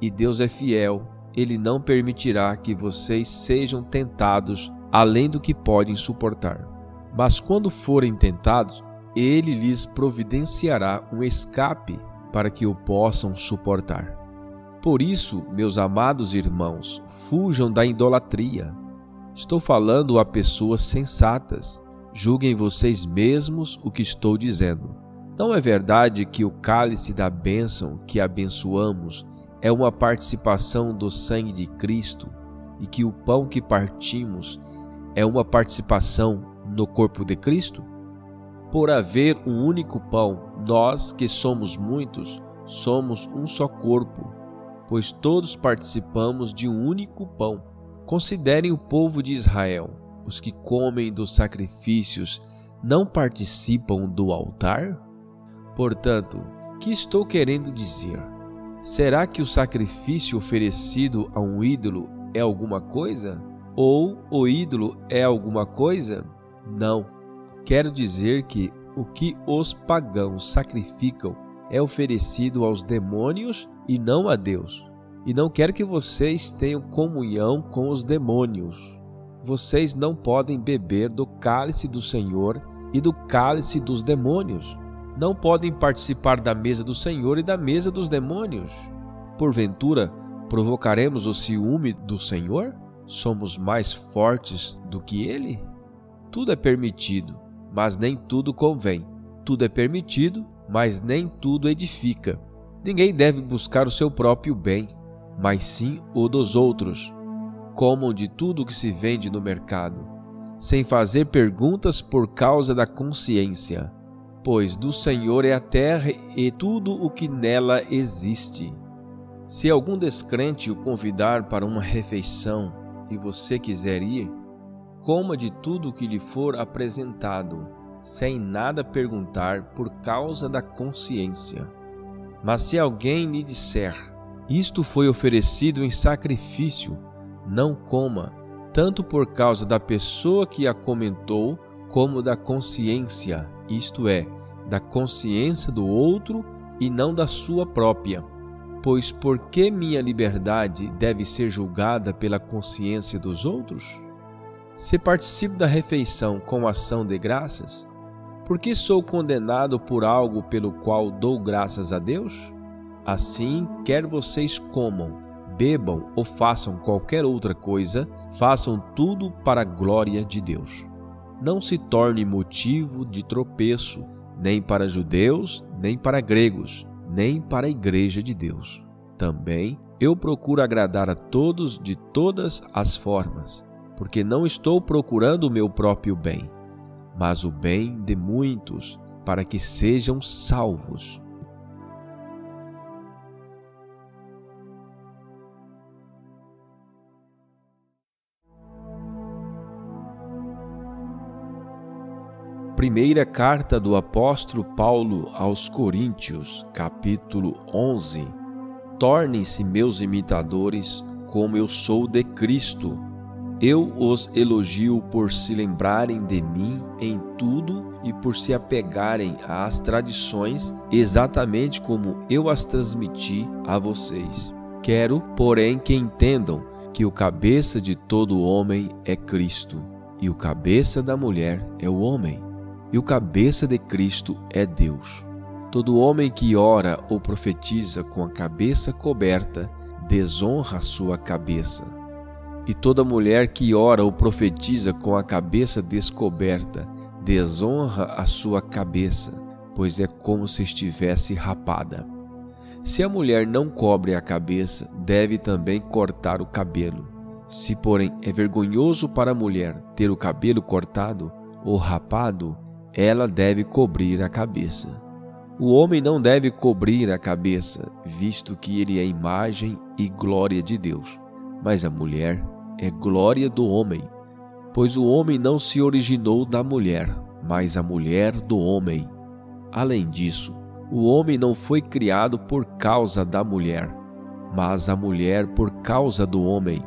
E Deus é fiel, ele não permitirá que vocês sejam tentados além do que podem suportar. Mas quando forem tentados, ele lhes providenciará um escape para que o possam suportar. Por isso, meus amados irmãos, fujam da idolatria. Estou falando a pessoas sensatas julguem vocês mesmos o que estou dizendo. Não é verdade que o cálice da bênção que abençoamos é uma participação do sangue de Cristo e que o pão que partimos é uma participação no corpo de Cristo? por haver um único pão, nós que somos muitos, somos um só corpo, pois todos participamos de um único pão. Considerem o povo de Israel: os que comem dos sacrifícios não participam do altar? Portanto, que estou querendo dizer? Será que o sacrifício oferecido a um ídolo é alguma coisa? Ou o ídolo é alguma coisa? Não. Quero dizer que o que os pagãos sacrificam é oferecido aos demônios e não a Deus. E não quero que vocês tenham comunhão com os demônios. Vocês não podem beber do cálice do Senhor e do cálice dos demônios. Não podem participar da mesa do Senhor e da mesa dos demônios. Porventura, provocaremos o ciúme do Senhor? Somos mais fortes do que ele? Tudo é permitido, mas nem tudo convém. Tudo é permitido, mas nem tudo edifica. Ninguém deve buscar o seu próprio bem, mas sim o dos outros. Comam de tudo que se vende no mercado, sem fazer perguntas por causa da consciência, pois do Senhor é a terra e tudo o que nela existe. Se algum descrente o convidar para uma refeição e você quiser ir, coma de tudo que lhe for apresentado, sem nada perguntar por causa da consciência. Mas se alguém lhe disser: Isto foi oferecido em sacrifício, não coma, tanto por causa da pessoa que a comentou, como da consciência, isto é, da consciência do outro e não da sua própria. Pois por que minha liberdade deve ser julgada pela consciência dos outros? Se participo da refeição com ação de graças, por que sou condenado por algo pelo qual dou graças a Deus? Assim, quer vocês comam, bebam ou façam qualquer outra coisa, façam tudo para a glória de Deus. Não se torne motivo de tropeço, nem para judeus, nem para gregos, nem para a igreja de Deus. Também eu procuro agradar a todos de todas as formas porque não estou procurando o meu próprio bem, mas o bem de muitos, para que sejam salvos. Primeira carta do apóstolo Paulo aos Coríntios, capítulo 11. Tornem-se meus imitadores, como eu sou de Cristo eu os elogio por se lembrarem de mim em tudo e por se apegarem às tradições exatamente como eu as transmiti a vocês. Quero, porém, que entendam que o cabeça de todo homem é Cristo, e o cabeça da mulher é o homem, e o cabeça de Cristo é Deus. Todo homem que ora ou profetiza com a cabeça coberta desonra sua cabeça e toda mulher que ora ou profetiza com a cabeça descoberta desonra a sua cabeça, pois é como se estivesse rapada. Se a mulher não cobre a cabeça, deve também cortar o cabelo. Se, porém, é vergonhoso para a mulher ter o cabelo cortado ou rapado, ela deve cobrir a cabeça. O homem não deve cobrir a cabeça, visto que ele é imagem e glória de Deus, mas a mulher é glória do homem, pois o homem não se originou da mulher, mas a mulher do homem. Além disso, o homem não foi criado por causa da mulher, mas a mulher por causa do homem.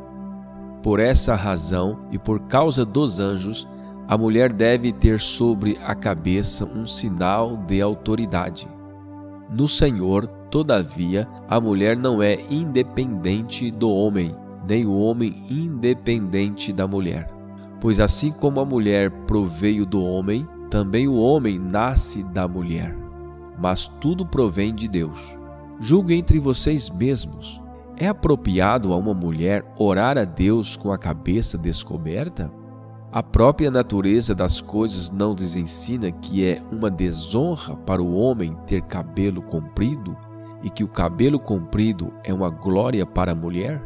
Por essa razão e por causa dos anjos, a mulher deve ter sobre a cabeça um sinal de autoridade. No Senhor, todavia, a mulher não é independente do homem, nem o homem independente da mulher. Pois assim como a mulher proveio do homem, também o homem nasce da mulher. Mas tudo provém de Deus. Julgue entre vocês mesmos. É apropriado a uma mulher orar a Deus com a cabeça descoberta? A própria natureza das coisas não lhes ensina que é uma desonra para o homem ter cabelo comprido e que o cabelo comprido é uma glória para a mulher?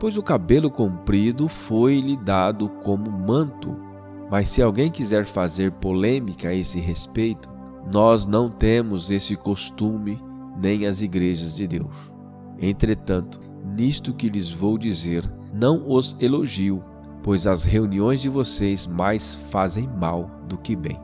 pois o cabelo comprido foi-lhe dado como manto, Mas se alguém quiser fazer polêmica a esse respeito, nós não temos esse costume nem as igrejas de Deus. Entretanto, nisto que lhes vou dizer, não os elogio, pois as reuniões de vocês mais fazem mal do que bem.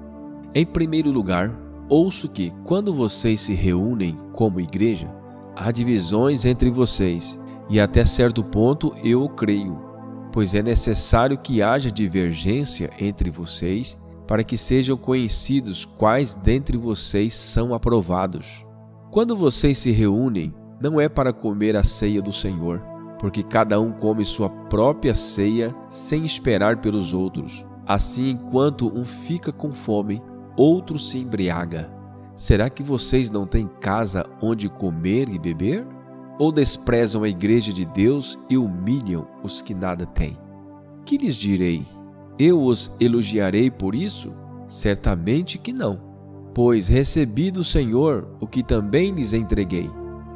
Em primeiro lugar, ouço que, quando vocês se reúnem como igreja, há divisões entre vocês, e até certo ponto eu creio pois é necessário que haja divergência entre vocês para que sejam conhecidos quais dentre vocês são aprovados. Quando vocês se reúnem, não é para comer a ceia do Senhor, porque cada um come sua própria ceia sem esperar pelos outros. Assim, enquanto um fica com fome, outro se embriaga. Será que vocês não têm casa onde comer e beber? ou desprezam a igreja de Deus e humilham os que nada têm? Que lhes direi? Eu os elogiarei por isso? Certamente que não. Pois recebi do Senhor o que também lhes entreguei: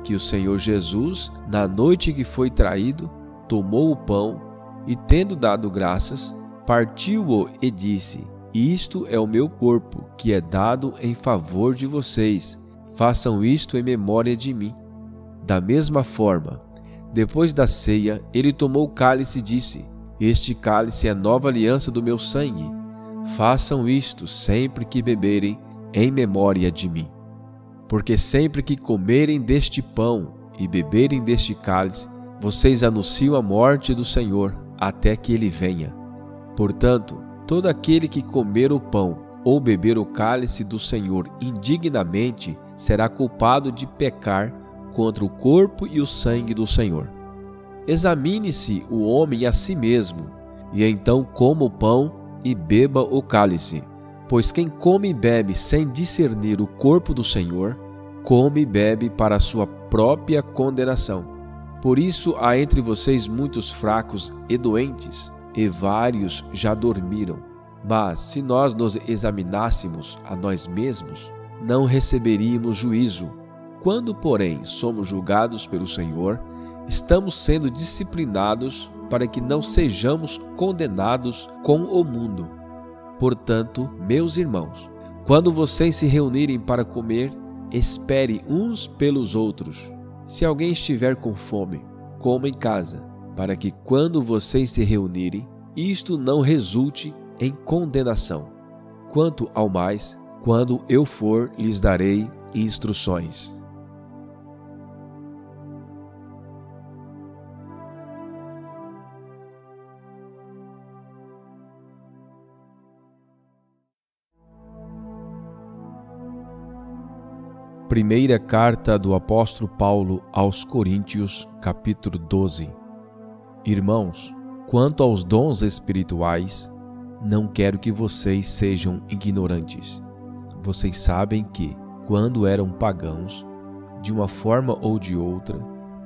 que o Senhor Jesus, na noite que foi traído, tomou o pão e, tendo dado graças, partiu-o e disse: Isto é o meu corpo, que é dado em favor de vocês. Façam isto em memória de mim. Da mesma forma, depois da ceia, ele tomou o cálice e disse: Este cálice é a nova aliança do meu sangue. Façam isto sempre que beberem, em memória de mim. Porque sempre que comerem deste pão e beberem deste cálice, vocês anunciam a morte do Senhor até que ele venha. Portanto, todo aquele que comer o pão ou beber o cálice do Senhor indignamente será culpado de pecar contra o corpo e o sangue do Senhor. Examine-se o homem a si mesmo, e então coma o pão e beba o cálice. Pois quem come e bebe sem discernir o corpo do Senhor, come e bebe para sua própria condenação. Por isso há entre vocês muitos fracos e doentes, e vários já dormiram. Mas se nós nos examinássemos a nós mesmos, não receberíamos juízo quando, porém, somos julgados pelo Senhor, estamos sendo disciplinados para que não sejamos condenados com o mundo. Portanto, meus irmãos, quando vocês se reunirem para comer, espere uns pelos outros. Se alguém estiver com fome, coma em casa, para que quando vocês se reunirem, isto não resulte em condenação. Quanto ao mais, quando eu for, lhes darei instruções. Primeira carta do apóstolo Paulo aos Coríntios, capítulo 12. Irmãos, quanto aos dons espirituais, não quero que vocês sejam ignorantes. Vocês sabem que, quando eram pagãos, de uma forma ou de outra,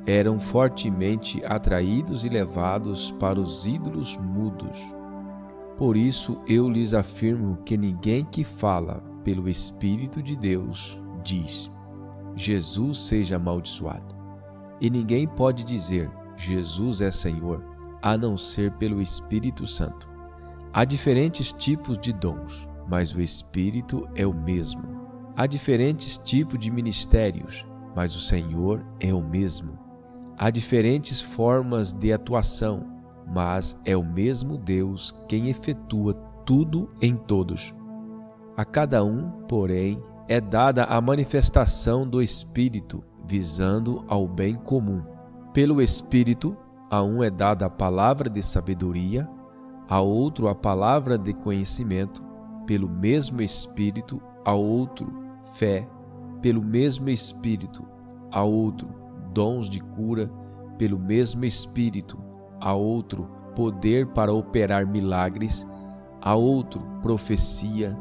eram fortemente atraídos e levados para os ídolos mudos. Por isso eu lhes afirmo que ninguém que fala pelo Espírito de Deus diz: Jesus seja amaldiçoado. E ninguém pode dizer Jesus é Senhor a não ser pelo Espírito Santo. Há diferentes tipos de dons, mas o Espírito é o mesmo. Há diferentes tipos de ministérios, mas o Senhor é o mesmo. Há diferentes formas de atuação, mas é o mesmo Deus quem efetua tudo em todos. A cada um, porém, é dada a manifestação do Espírito, visando ao bem comum. Pelo Espírito, a um é dada a palavra de sabedoria, a outro a palavra de conhecimento, pelo mesmo Espírito, a outro fé, pelo mesmo Espírito, a outro dons de cura, pelo mesmo Espírito, a outro poder para operar milagres, a outro profecia,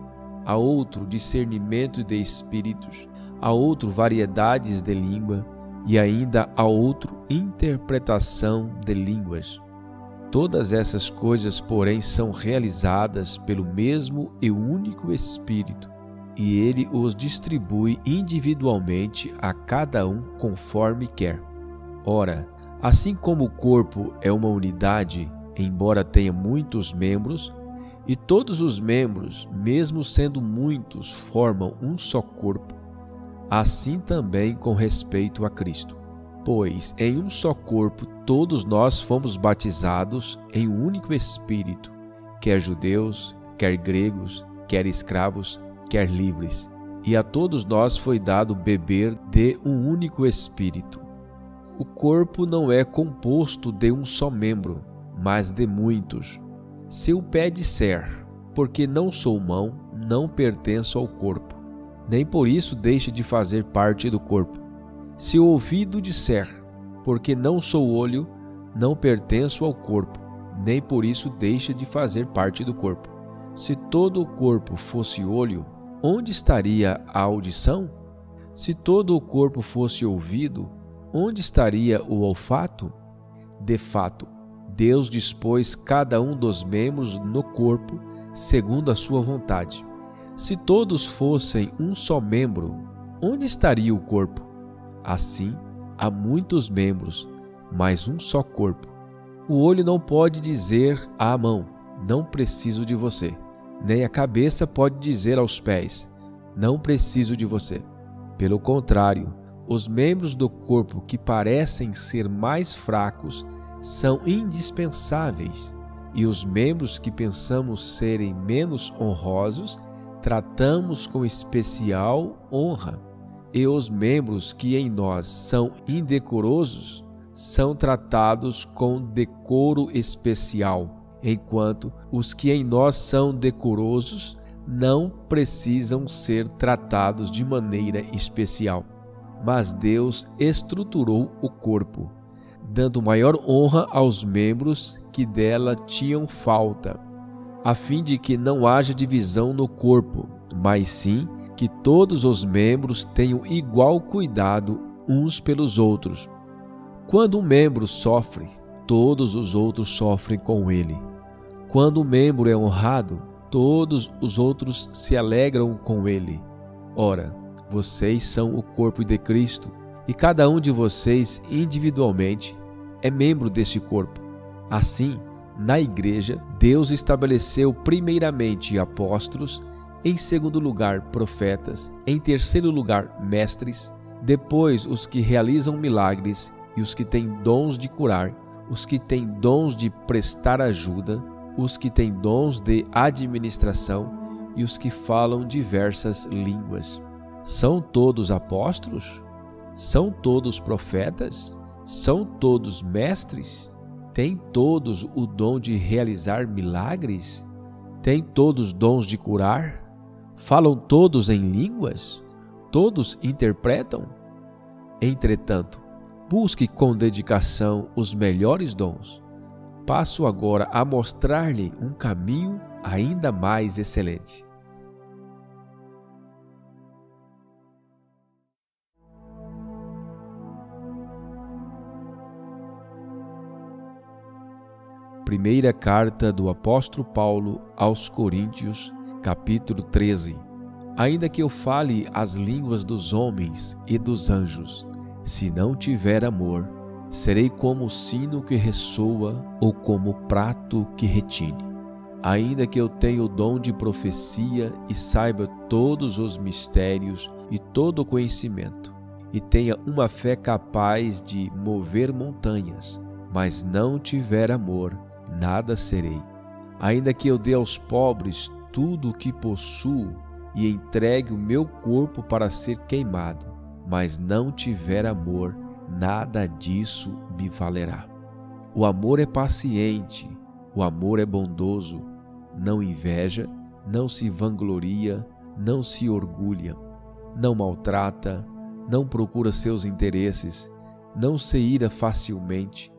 a outro discernimento de espíritos, a outro variedades de língua e ainda a outro interpretação de línguas. Todas essas coisas, porém, são realizadas pelo mesmo e único Espírito, e ele os distribui individualmente a cada um conforme quer. Ora, assim como o corpo é uma unidade, embora tenha muitos membros, E todos os membros, mesmo sendo muitos, formam um só corpo, assim também com respeito a Cristo. Pois em um só corpo todos nós fomos batizados em um único Espírito, quer judeus, quer gregos, quer escravos, quer livres, e a todos nós foi dado beber de um único Espírito. O corpo não é composto de um só membro, mas de muitos. Se o pé disser, porque não sou mão, não pertenço ao corpo, nem por isso deixe de fazer parte do corpo. Se o ouvido disser, porque não sou olho, não pertenço ao corpo, nem por isso deixa de fazer parte do corpo. Se todo o corpo fosse olho, onde estaria a audição? Se todo o corpo fosse ouvido, onde estaria o olfato? De fato, Deus dispôs cada um dos membros no corpo segundo a sua vontade. Se todos fossem um só membro, onde estaria o corpo? Assim, há muitos membros, mas um só corpo. O olho não pode dizer à mão: Não preciso de você. Nem a cabeça pode dizer aos pés: Não preciso de você. Pelo contrário, os membros do corpo que parecem ser mais fracos são indispensáveis, e os membros que pensamos serem menos honrosos tratamos com especial honra. E os membros que em nós são indecorosos são tratados com decoro especial, enquanto os que em nós são decorosos não precisam ser tratados de maneira especial. Mas Deus estruturou o corpo dando maior honra aos membros que dela tinham falta, a fim de que não haja divisão no corpo, mas sim que todos os membros tenham igual cuidado uns pelos outros. Quando um membro sofre, todos os outros sofrem com ele. Quando um membro é honrado, todos os outros se alegram com ele. Ora, vocês são o corpo de Cristo e cada um de vocês individualmente é membro deste corpo. Assim, na igreja, Deus estabeleceu primeiramente apóstolos, em segundo lugar profetas, em terceiro lugar mestres, depois os que realizam milagres e os que têm dons de curar, os que têm dons de prestar ajuda, os que têm dons de administração e os que falam diversas línguas. São todos apóstolos? São todos profetas? São todos mestres? Têm todos o dom de realizar milagres? Têm todos dons de curar? Falam todos em línguas? Todos interpretam? Entretanto, busque com dedicação os melhores dons. Passo agora a mostrar-lhe um caminho ainda mais excelente. Primeira carta do apóstolo Paulo aos Coríntios, capítulo 13. Ainda que eu fale as línguas dos homens e dos anjos, se não tiver amor, serei como o sino que ressoa ou como o prato que retine. Ainda que eu tenha o dom de profecia e saiba todos os mistérios e todo o conhecimento, e tenha uma fé capaz de mover montanhas, mas não tiver amor, nada serei. Ainda que eu dê aos pobres tudo o que possuo e entregue o meu corpo para ser queimado, mas não tiver amor, nada disso me valerá. O amor é paciente, o amor é bondoso, não inveja, não se vangloria, não se orgulha, não maltrata, não procura seus interesses, não se ira facilmente,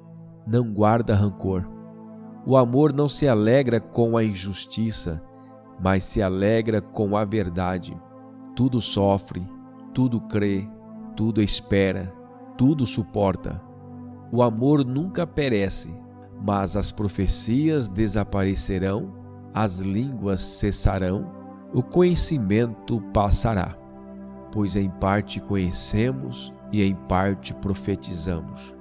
não guarda rancor o amor não se alegra com a injustiça, mas se alegra com a verdade. Tudo sofre, tudo crê, tudo espera, tudo suporta. O amor nunca perece, mas as profecias desaparecerão, as línguas cessarão, o conhecimento passará. Pois em parte conhecemos e em parte profetizamos.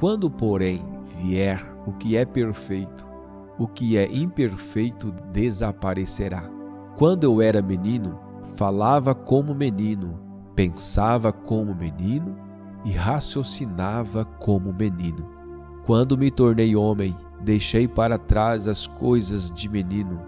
Quando, porém, vier o que é perfeito, o que é imperfeito desaparecerá. Quando eu era menino, falava como menino, pensava como menino e raciocinava como menino. Quando me tornei homem, deixei para trás as coisas de menino.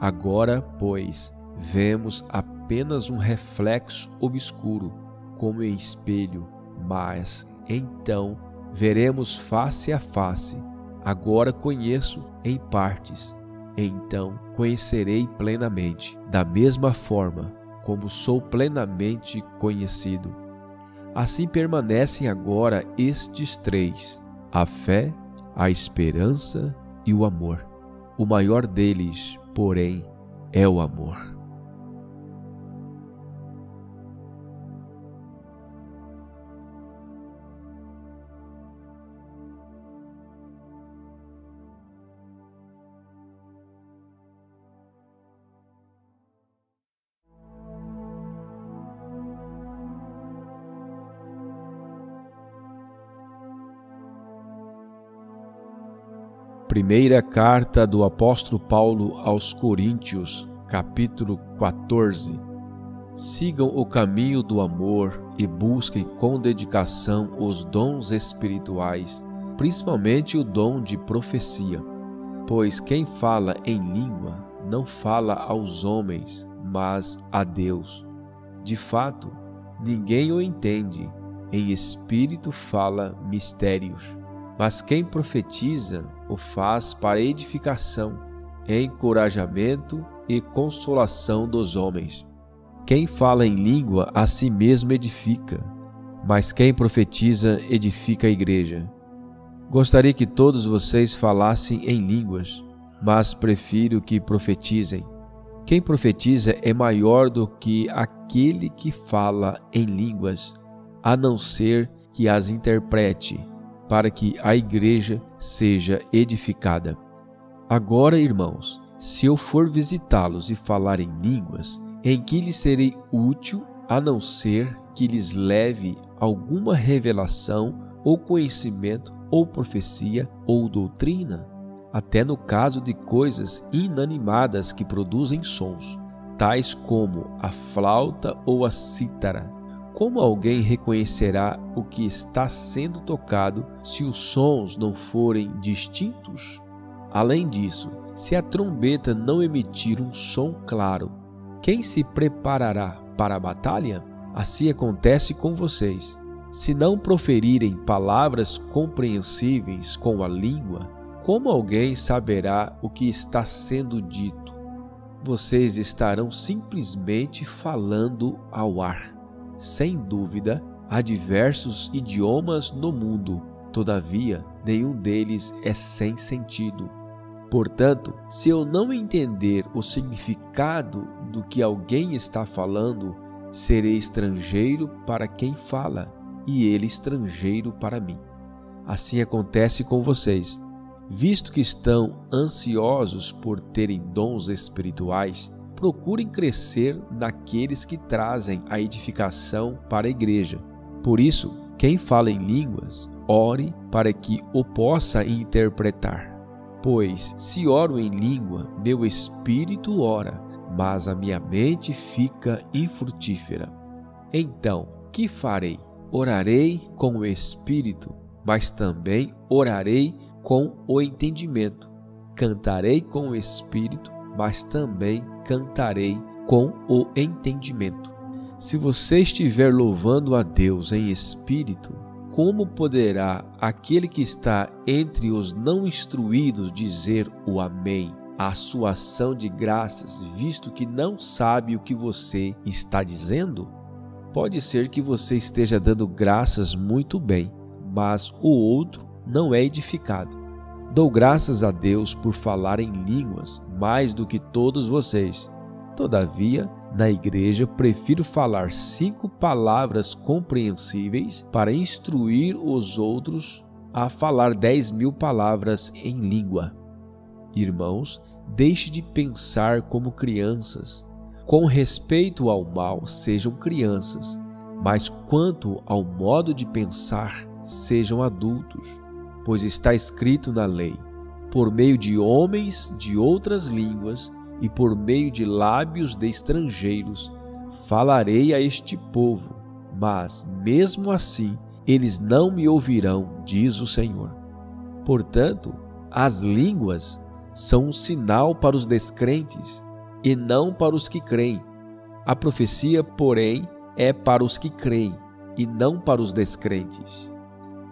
Agora, pois, vemos apenas um reflexo obscuro, como em espelho, mas então veremos face a face. Agora conheço em partes, então conhecerei plenamente, da mesma forma como sou plenamente conhecido. Assim permanecem agora estes três: a fé, a esperança e o amor. O maior deles, porém, é o amor. Primeira carta do apóstolo Paulo aos Coríntios, capítulo 14. Sigam o caminho do amor e busquem com dedicação os dons espirituais, principalmente o dom de profecia. Pois quem fala em língua não fala aos homens, mas a Deus. De fato, ninguém o entende, em espírito fala mistérios. Mas quem profetiza o faz para edificação, encorajamento e consolação dos homens. Quem fala em língua a si mesmo edifica, mas quem profetiza edifica a igreja. Gostaria que todos vocês falassem em línguas, mas prefiro que profetizem. Quem profetiza é maior do que aquele que fala em línguas, a não ser que as interprete para que a igreja seja edificada. Agora, irmãos, se eu for visitá-los e falar em línguas, em que lhes serei útil a não ser que lhes leve alguma revelação ou conhecimento ou profecia ou doutrina? Até no caso de coisas inanimadas que produzem sons, tais como a flauta ou a cítara como alguém reconhecerá o que está sendo tocado se os sons não forem distintos? Além disso, se a trombeta não emitir um som claro, quem se preparará para a batalha? Assim acontece com vocês. Se não proferirem palavras compreensíveis com a língua, como alguém saberá o que está sendo dito? Vocês estarão simplesmente falando ao ar. Sem dúvida, há diversos idiomas no mundo, todavia, nenhum deles é sem sentido. Portanto, se eu não entender o significado do que alguém está falando, serei estrangeiro para quem fala e ele estrangeiro para mim. Assim acontece com vocês. Visto que estão ansiosos por terem dons espirituais, procurem crescer naqueles que trazem a edificação para a igreja. Por isso, quem fala em línguas, ore para que o possa interpretar. Pois, se oro em língua, meu espírito ora, mas a minha mente fica infrutífera. Então, que farei? Orarei com o espírito, mas também orarei com o entendimento. Cantarei com o espírito, mas também cantarei com o entendimento. Se você estiver louvando a Deus em espírito, como poderá aquele que está entre os não instruídos dizer o Amém à sua ação de graças, visto que não sabe o que você está dizendo? Pode ser que você esteja dando graças muito bem, mas o outro não é edificado. Dou graças a Deus por falar em línguas mais do que todos vocês. Todavia, na igreja, prefiro falar cinco palavras compreensíveis para instruir os outros a falar dez mil palavras em língua. Irmãos, deixe de pensar como crianças. Com respeito ao mal, sejam crianças, mas quanto ao modo de pensar, sejam adultos pois está escrito na lei: por meio de homens de outras línguas e por meio de lábios de estrangeiros, falarei a este povo, mas mesmo assim eles não me ouvirão, diz o Senhor. Portanto, as línguas são um sinal para os descrentes e não para os que creem. A profecia, porém, é para os que creem e não para os descrentes.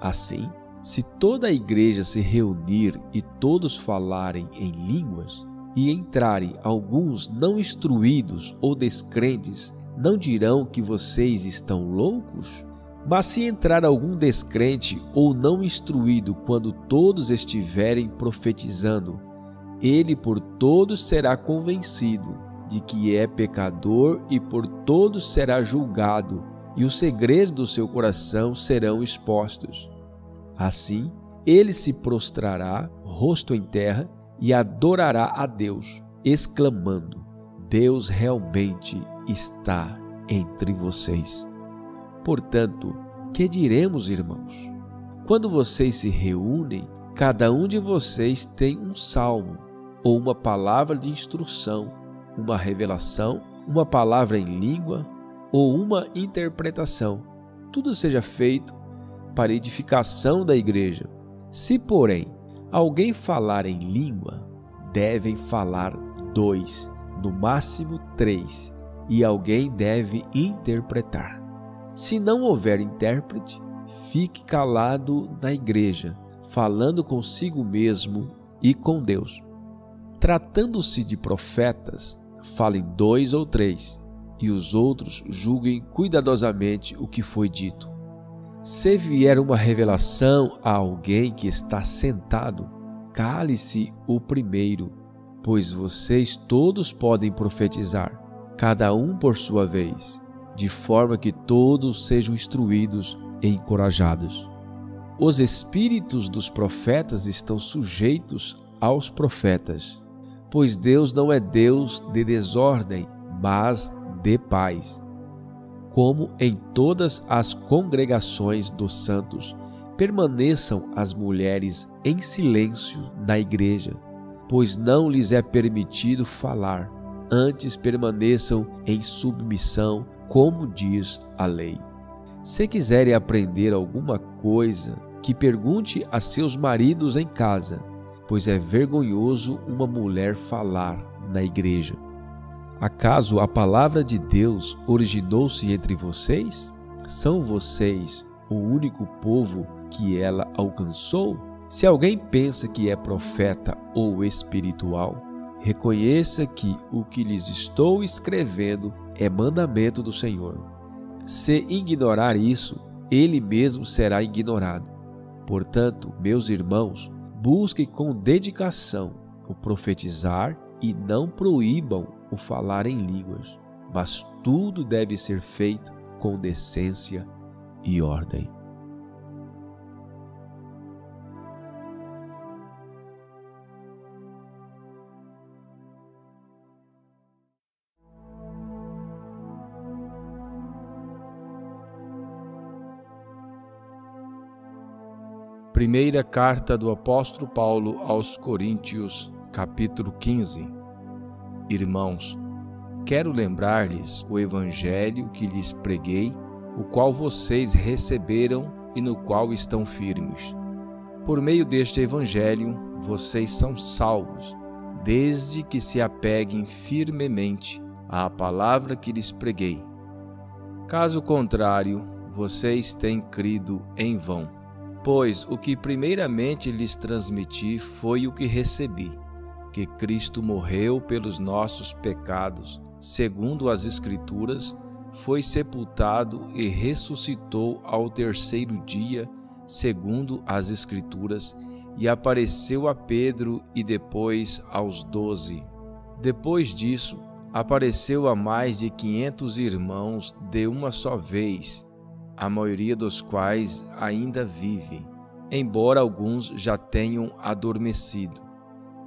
Assim, se toda a igreja se reunir e todos falarem em línguas, e entrarem alguns não instruídos ou descrentes, não dirão que vocês estão loucos? Mas se entrar algum descrente ou não instruído quando todos estiverem profetizando, ele por todos será convencido de que é pecador e por todos será julgado, e os segredos do seu coração serão expostos. Assim, ele se prostrará, rosto em terra, e adorará a Deus, exclamando: Deus realmente está entre vocês. Portanto, que diremos, irmãos? Quando vocês se reúnem, cada um de vocês tem um salmo, ou uma palavra de instrução, uma revelação, uma palavra em língua ou uma interpretação. Tudo seja feito para edificação da igreja. Se, porém, alguém falar em língua, devem falar dois, no máximo três, e alguém deve interpretar. Se não houver intérprete, fique calado na igreja, falando consigo mesmo e com Deus. Tratando-se de profetas, falem dois ou três, e os outros julguem cuidadosamente o que foi dito. Se vier uma revelação a alguém que está sentado, cale-se o primeiro, pois vocês todos podem profetizar, cada um por sua vez, de forma que todos sejam instruídos e encorajados. Os espíritos dos profetas estão sujeitos aos profetas, pois Deus não é Deus de desordem, mas de paz como em todas as congregações dos santos, permaneçam as mulheres em silêncio na igreja, pois não lhes é permitido falar, antes permaneçam em submissão, como diz a lei. Se quiserem aprender alguma coisa, que pergunte a seus maridos em casa, pois é vergonhoso uma mulher falar na igreja. Acaso a palavra de Deus originou-se entre vocês? São vocês o único povo que ela alcançou? Se alguém pensa que é profeta ou espiritual, reconheça que o que lhes estou escrevendo é mandamento do Senhor. Se ignorar isso, ele mesmo será ignorado. Portanto, meus irmãos, busquem com dedicação o profetizar e não proíbam o falar em línguas, mas tudo deve ser feito com decência e ordem. Primeira carta do apóstolo Paulo aos Coríntios, capítulo 15 Irmãos, quero lembrar-lhes o evangelho que lhes preguei, o qual vocês receberam e no qual estão firmes. Por meio deste evangelho, vocês são salvos, desde que se apeguem firmemente à palavra que lhes preguei. Caso contrário, vocês têm crido em vão. Pois o que primeiramente lhes transmiti foi o que recebi que Cristo morreu pelos nossos pecados, segundo as Escrituras, foi sepultado e ressuscitou ao terceiro dia, segundo as Escrituras, e apareceu a Pedro e depois aos doze. Depois disso, apareceu a mais de quinhentos irmãos de uma só vez, a maioria dos quais ainda vive, embora alguns já tenham adormecido.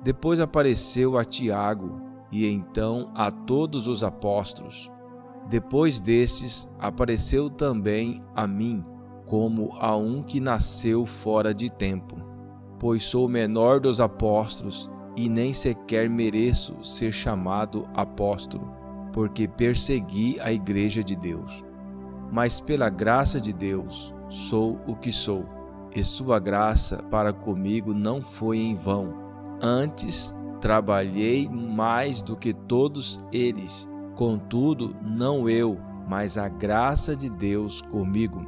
Depois apareceu a Tiago e então a todos os apóstolos. Depois destes, apareceu também a mim, como a um que nasceu fora de tempo. pois sou o menor dos apóstolos e nem sequer mereço ser chamado apóstolo, porque persegui a igreja de Deus. Mas pela graça de Deus sou o que sou, e sua graça para comigo não foi em vão. Antes trabalhei mais do que todos eles. Contudo, não eu, mas a graça de Deus comigo.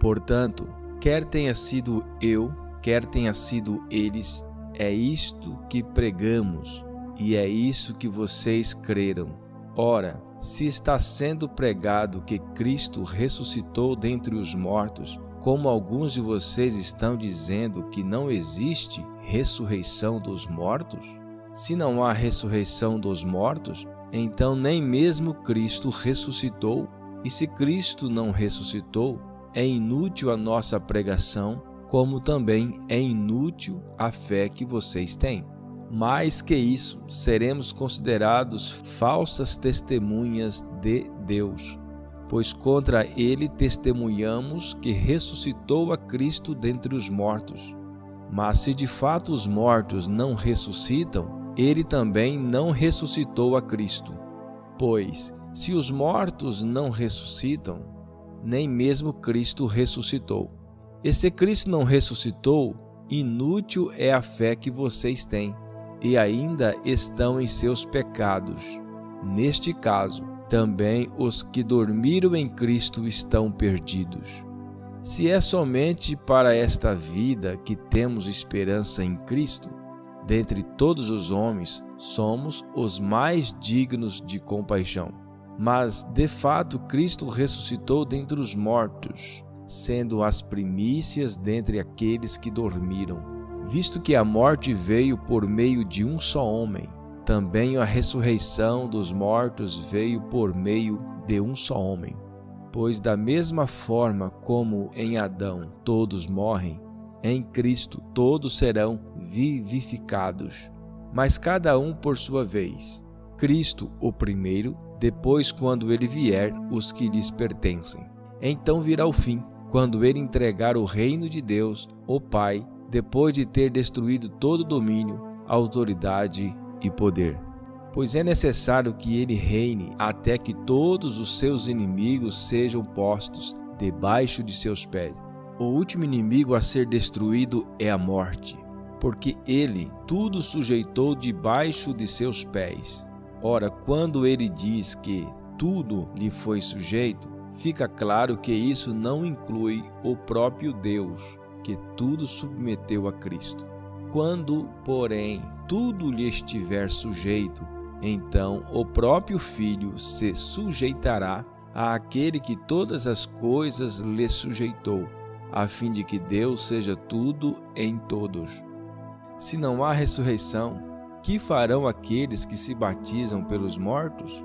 Portanto, quer tenha sido eu, quer tenha sido eles, é isto que pregamos e é isso que vocês creram. Ora, se está sendo pregado que Cristo ressuscitou dentre os mortos, como alguns de vocês estão dizendo que não existe ressurreição dos mortos? Se não há ressurreição dos mortos, então nem mesmo Cristo ressuscitou. E se Cristo não ressuscitou, é inútil a nossa pregação como também é inútil a fé que vocês têm. Mais que isso, seremos considerados falsas testemunhas de Deus, pois contra ele testemunhamos que ressuscitou a Cristo dentre os mortos. Mas se de fato os mortos não ressuscitam, ele também não ressuscitou a Cristo. Pois, se os mortos não ressuscitam, nem mesmo Cristo ressuscitou. E se Cristo não ressuscitou, inútil é a fé que vocês têm, e ainda estão em seus pecados. Neste caso, também os que dormiram em Cristo estão perdidos. Se é somente para esta vida que temos esperança em Cristo, dentre todos os homens, somos os mais dignos de compaixão. Mas, de fato, Cristo ressuscitou dentre os mortos sendo as primícias dentre aqueles que dormiram. Visto que a morte veio por meio de um só homem, também a ressurreição dos mortos veio por meio de um só homem. Pois, da mesma forma como em Adão todos morrem, em Cristo todos serão vivificados, mas cada um por sua vez. Cristo, o primeiro, depois, quando ele vier, os que lhes pertencem. Então virá o fim quando ele entregar o reino de Deus, o Pai, depois de ter destruído todo domínio, autoridade e poder. Pois é necessário que ele reine até que todos os seus inimigos sejam postos debaixo de seus pés. O último inimigo a ser destruído é a morte, porque ele tudo sujeitou debaixo de seus pés. Ora, quando ele diz que tudo lhe foi sujeito, fica claro que isso não inclui o próprio Deus, que tudo submeteu a Cristo. Quando, porém, tudo lhe estiver sujeito, então o próprio Filho se sujeitará àquele que todas as coisas lhe sujeitou, a fim de que Deus seja tudo em todos. Se não há ressurreição, que farão aqueles que se batizam pelos mortos?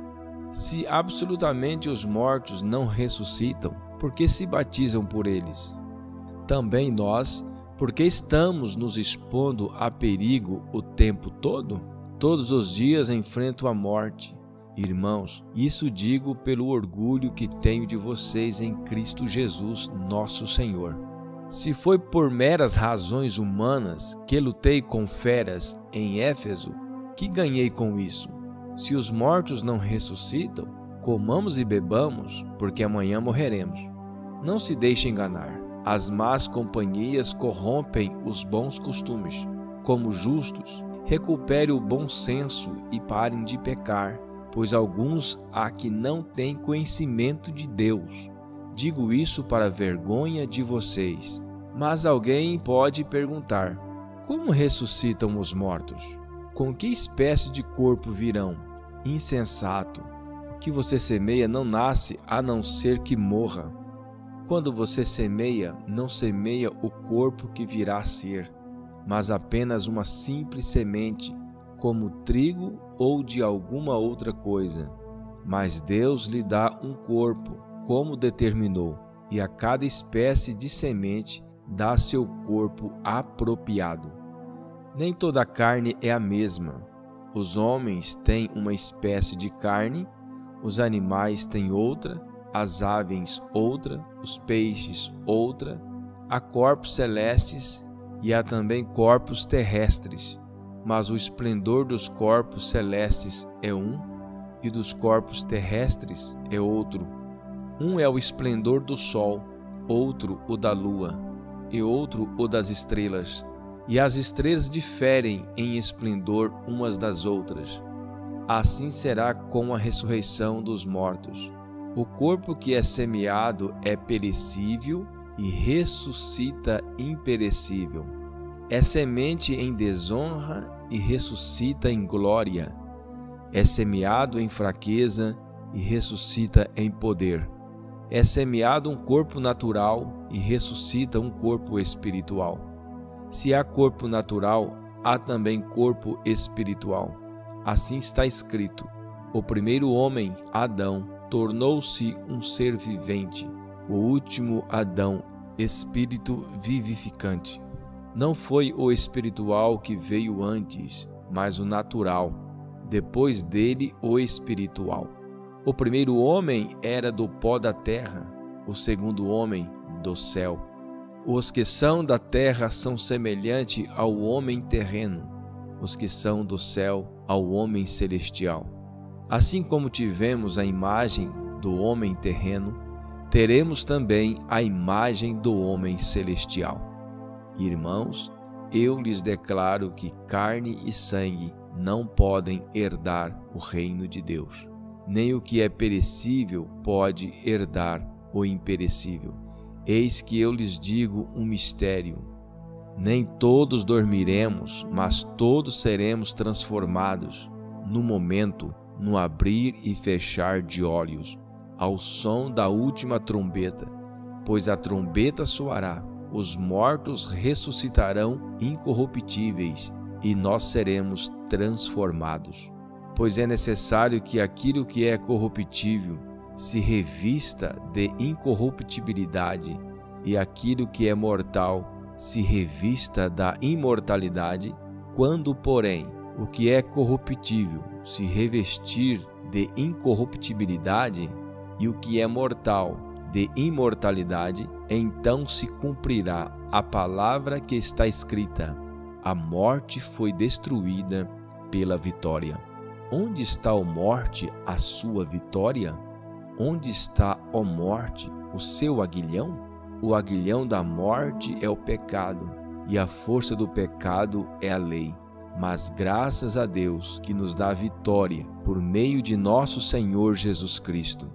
Se absolutamente os mortos não ressuscitam, por que se batizam por eles? Também nós, porque estamos nos expondo a perigo o tempo todo? Todos os dias enfrento a morte. Irmãos, isso digo pelo orgulho que tenho de vocês em Cristo Jesus, nosso Senhor. Se foi por meras razões humanas que lutei com feras em Éfeso, que ganhei com isso? Se os mortos não ressuscitam, comamos e bebamos, porque amanhã morreremos. Não se deixe enganar. As más companhias corrompem os bons costumes. Como justos, recupere o bom senso e parem de pecar, pois alguns há que não têm conhecimento de Deus. Digo isso para vergonha de vocês. Mas alguém pode perguntar: como ressuscitam os mortos? Com que espécie de corpo virão? Insensato! O que você semeia não nasce a não ser que morra. Quando você semeia, não semeia o corpo que virá a ser, mas apenas uma simples semente, como trigo ou de alguma outra coisa. Mas Deus lhe dá um corpo, como determinou, e a cada espécie de semente dá seu corpo apropriado. Nem toda carne é a mesma. Os homens têm uma espécie de carne, os animais têm outra, as aves outra, os peixes outra, há corpos celestes e há também corpos terrestres, mas o esplendor dos corpos celestes é um e dos corpos terrestres é outro. Um é o esplendor do sol, outro o da lua, e outro o das estrelas. E as estrelas diferem em esplendor umas das outras. Assim será com a ressurreição dos mortos. O corpo que é semeado é perecível e ressuscita imperecível. É semente em desonra e ressuscita em glória. É semeado em fraqueza e ressuscita em poder. É semeado um corpo natural e ressuscita um corpo espiritual. Se há corpo natural, há também corpo espiritual. Assim está escrito: o primeiro homem, Adão, tornou-se um ser vivente o último Adão, espírito vivificante. Não foi o espiritual que veio antes, mas o natural, depois dele o espiritual. O primeiro homem era do pó da terra, o segundo homem do céu. Os que são da terra são semelhantes ao homem terreno, os que são do céu ao homem celestial. Assim como tivemos a imagem do homem terreno, teremos também a imagem do homem celestial. Irmãos, eu lhes declaro que carne e sangue não podem herdar o reino de Deus, nem o que é perecível pode herdar o imperecível. Eis que eu lhes digo um mistério. Nem todos dormiremos, mas todos seremos transformados no momento, no abrir e fechar de olhos ao som da última trombeta, pois a trombeta soará, os mortos ressuscitarão incorruptíveis e nós seremos transformados. Pois é necessário que aquilo que é corruptível se revista de incorruptibilidade e aquilo que é mortal se revista da imortalidade, quando, porém, o que é corruptível se revestir de incorruptibilidade, e o que é mortal de imortalidade, então se cumprirá a palavra que está escrita: a morte foi destruída pela vitória. Onde está, a morte, a sua vitória? Onde está, a morte, o seu aguilhão? O aguilhão da morte é o pecado, e a força do pecado é a lei. Mas graças a Deus que nos dá vitória por meio de nosso Senhor Jesus Cristo.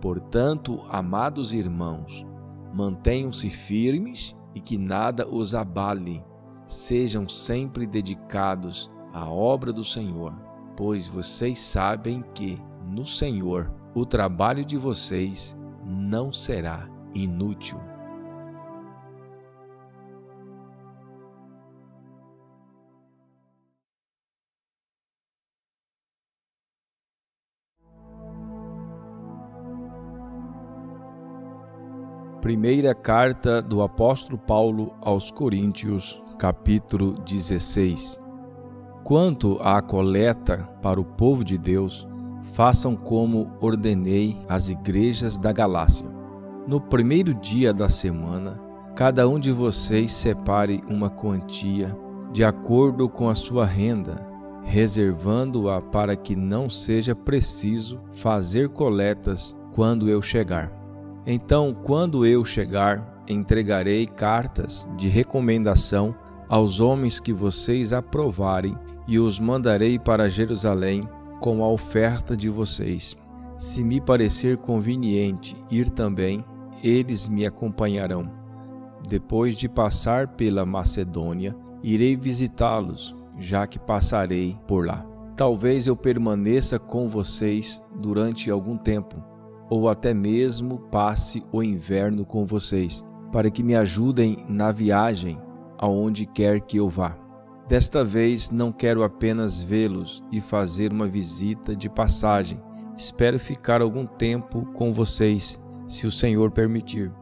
Portanto, amados irmãos, mantenham-se firmes e que nada os abale. Sejam sempre dedicados à obra do Senhor, pois vocês sabem que, no Senhor, o trabalho de vocês não será inútil. Primeira carta do apóstolo Paulo aos Coríntios, capítulo 16. Quanto à coleta para o povo de Deus, façam como ordenei às igrejas da Galácia. No primeiro dia da semana, cada um de vocês separe uma quantia de acordo com a sua renda, reservando-a para que não seja preciso fazer coletas quando eu chegar. Então, quando eu chegar, entregarei cartas de recomendação aos homens que vocês aprovarem e os mandarei para Jerusalém com a oferta de vocês. Se me parecer conveniente ir também, eles me acompanharão. Depois de passar pela Macedônia, irei visitá-los, já que passarei por lá. Talvez eu permaneça com vocês durante algum tempo ou até mesmo passe o inverno com vocês, para que me ajudem na viagem aonde quer que eu vá. Desta vez não quero apenas vê-los e fazer uma visita de passagem. Espero ficar algum tempo com vocês, se o Senhor permitir.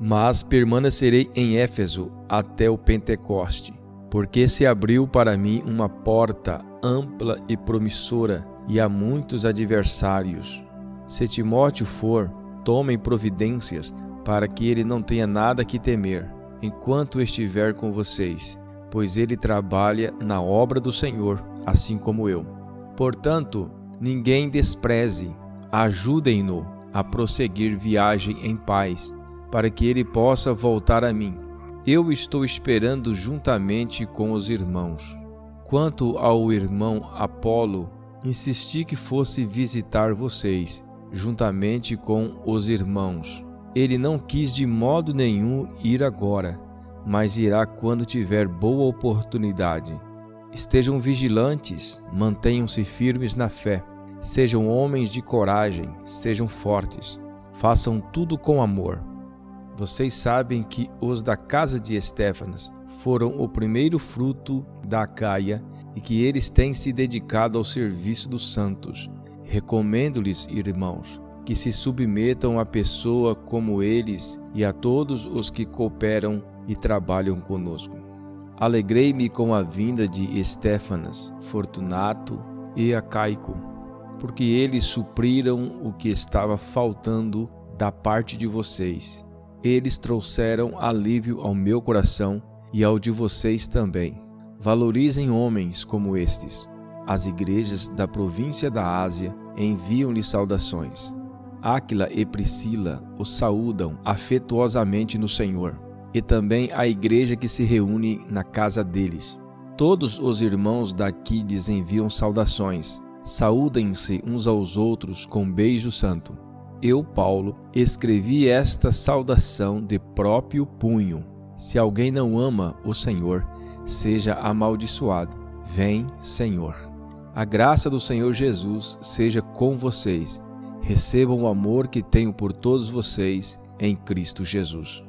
Mas permanecerei em Éfeso até o Pentecoste, porque se abriu para mim uma porta ampla e promissora, e há muitos adversários. Se Timóteo for, tomem providências para que ele não tenha nada que temer. enquanto estiver com vocês, pois ele trabalha na obra do Senhor, assim como eu. Portanto, ninguém despreze, ajudem-no a prosseguir viagem em paz, para que ele possa voltar a mim. Eu estou esperando juntamente com os irmãos. Quanto ao irmão Apolo, insisti que fosse visitar vocês, juntamente com os irmãos. Ele não quis de modo nenhum ir agora, mas irá quando tiver boa oportunidade. Estejam vigilantes, mantenham-se firmes na fé, sejam homens de coragem, sejam fortes, façam tudo com amor vocês sabem que os da casa de Estéfanas foram o primeiro fruto da Caia e que eles têm se dedicado ao serviço dos santos. Recomendo-lhes, irmãos, que se submetam a pessoa como eles e a todos os que cooperam e trabalham conosco. Alegrei-me com a vinda de Estéfanas, Fortunato e Acaico, porque eles supriram o que estava faltando da parte de vocês eles trouxeram alívio ao meu coração e ao de vocês também. Valorizem homens como estes. As igrejas da província da Ásia enviam-lhe saudações. Áquila e Priscila os saúdam afetuosamente no Senhor, e também a igreja que se reúne na casa deles. Todos os irmãos daqui lhes enviam saudações. Saúdem-se uns aos outros com beijo santo eu, Paulo, escrevi esta saudação de próprio punho. Se alguém não ama o Senhor, seja amaldiçoado. Vem, Senhor. A graça do Senhor Jesus seja com vocês. Recebam o amor que tenho por todos vocês em Cristo Jesus.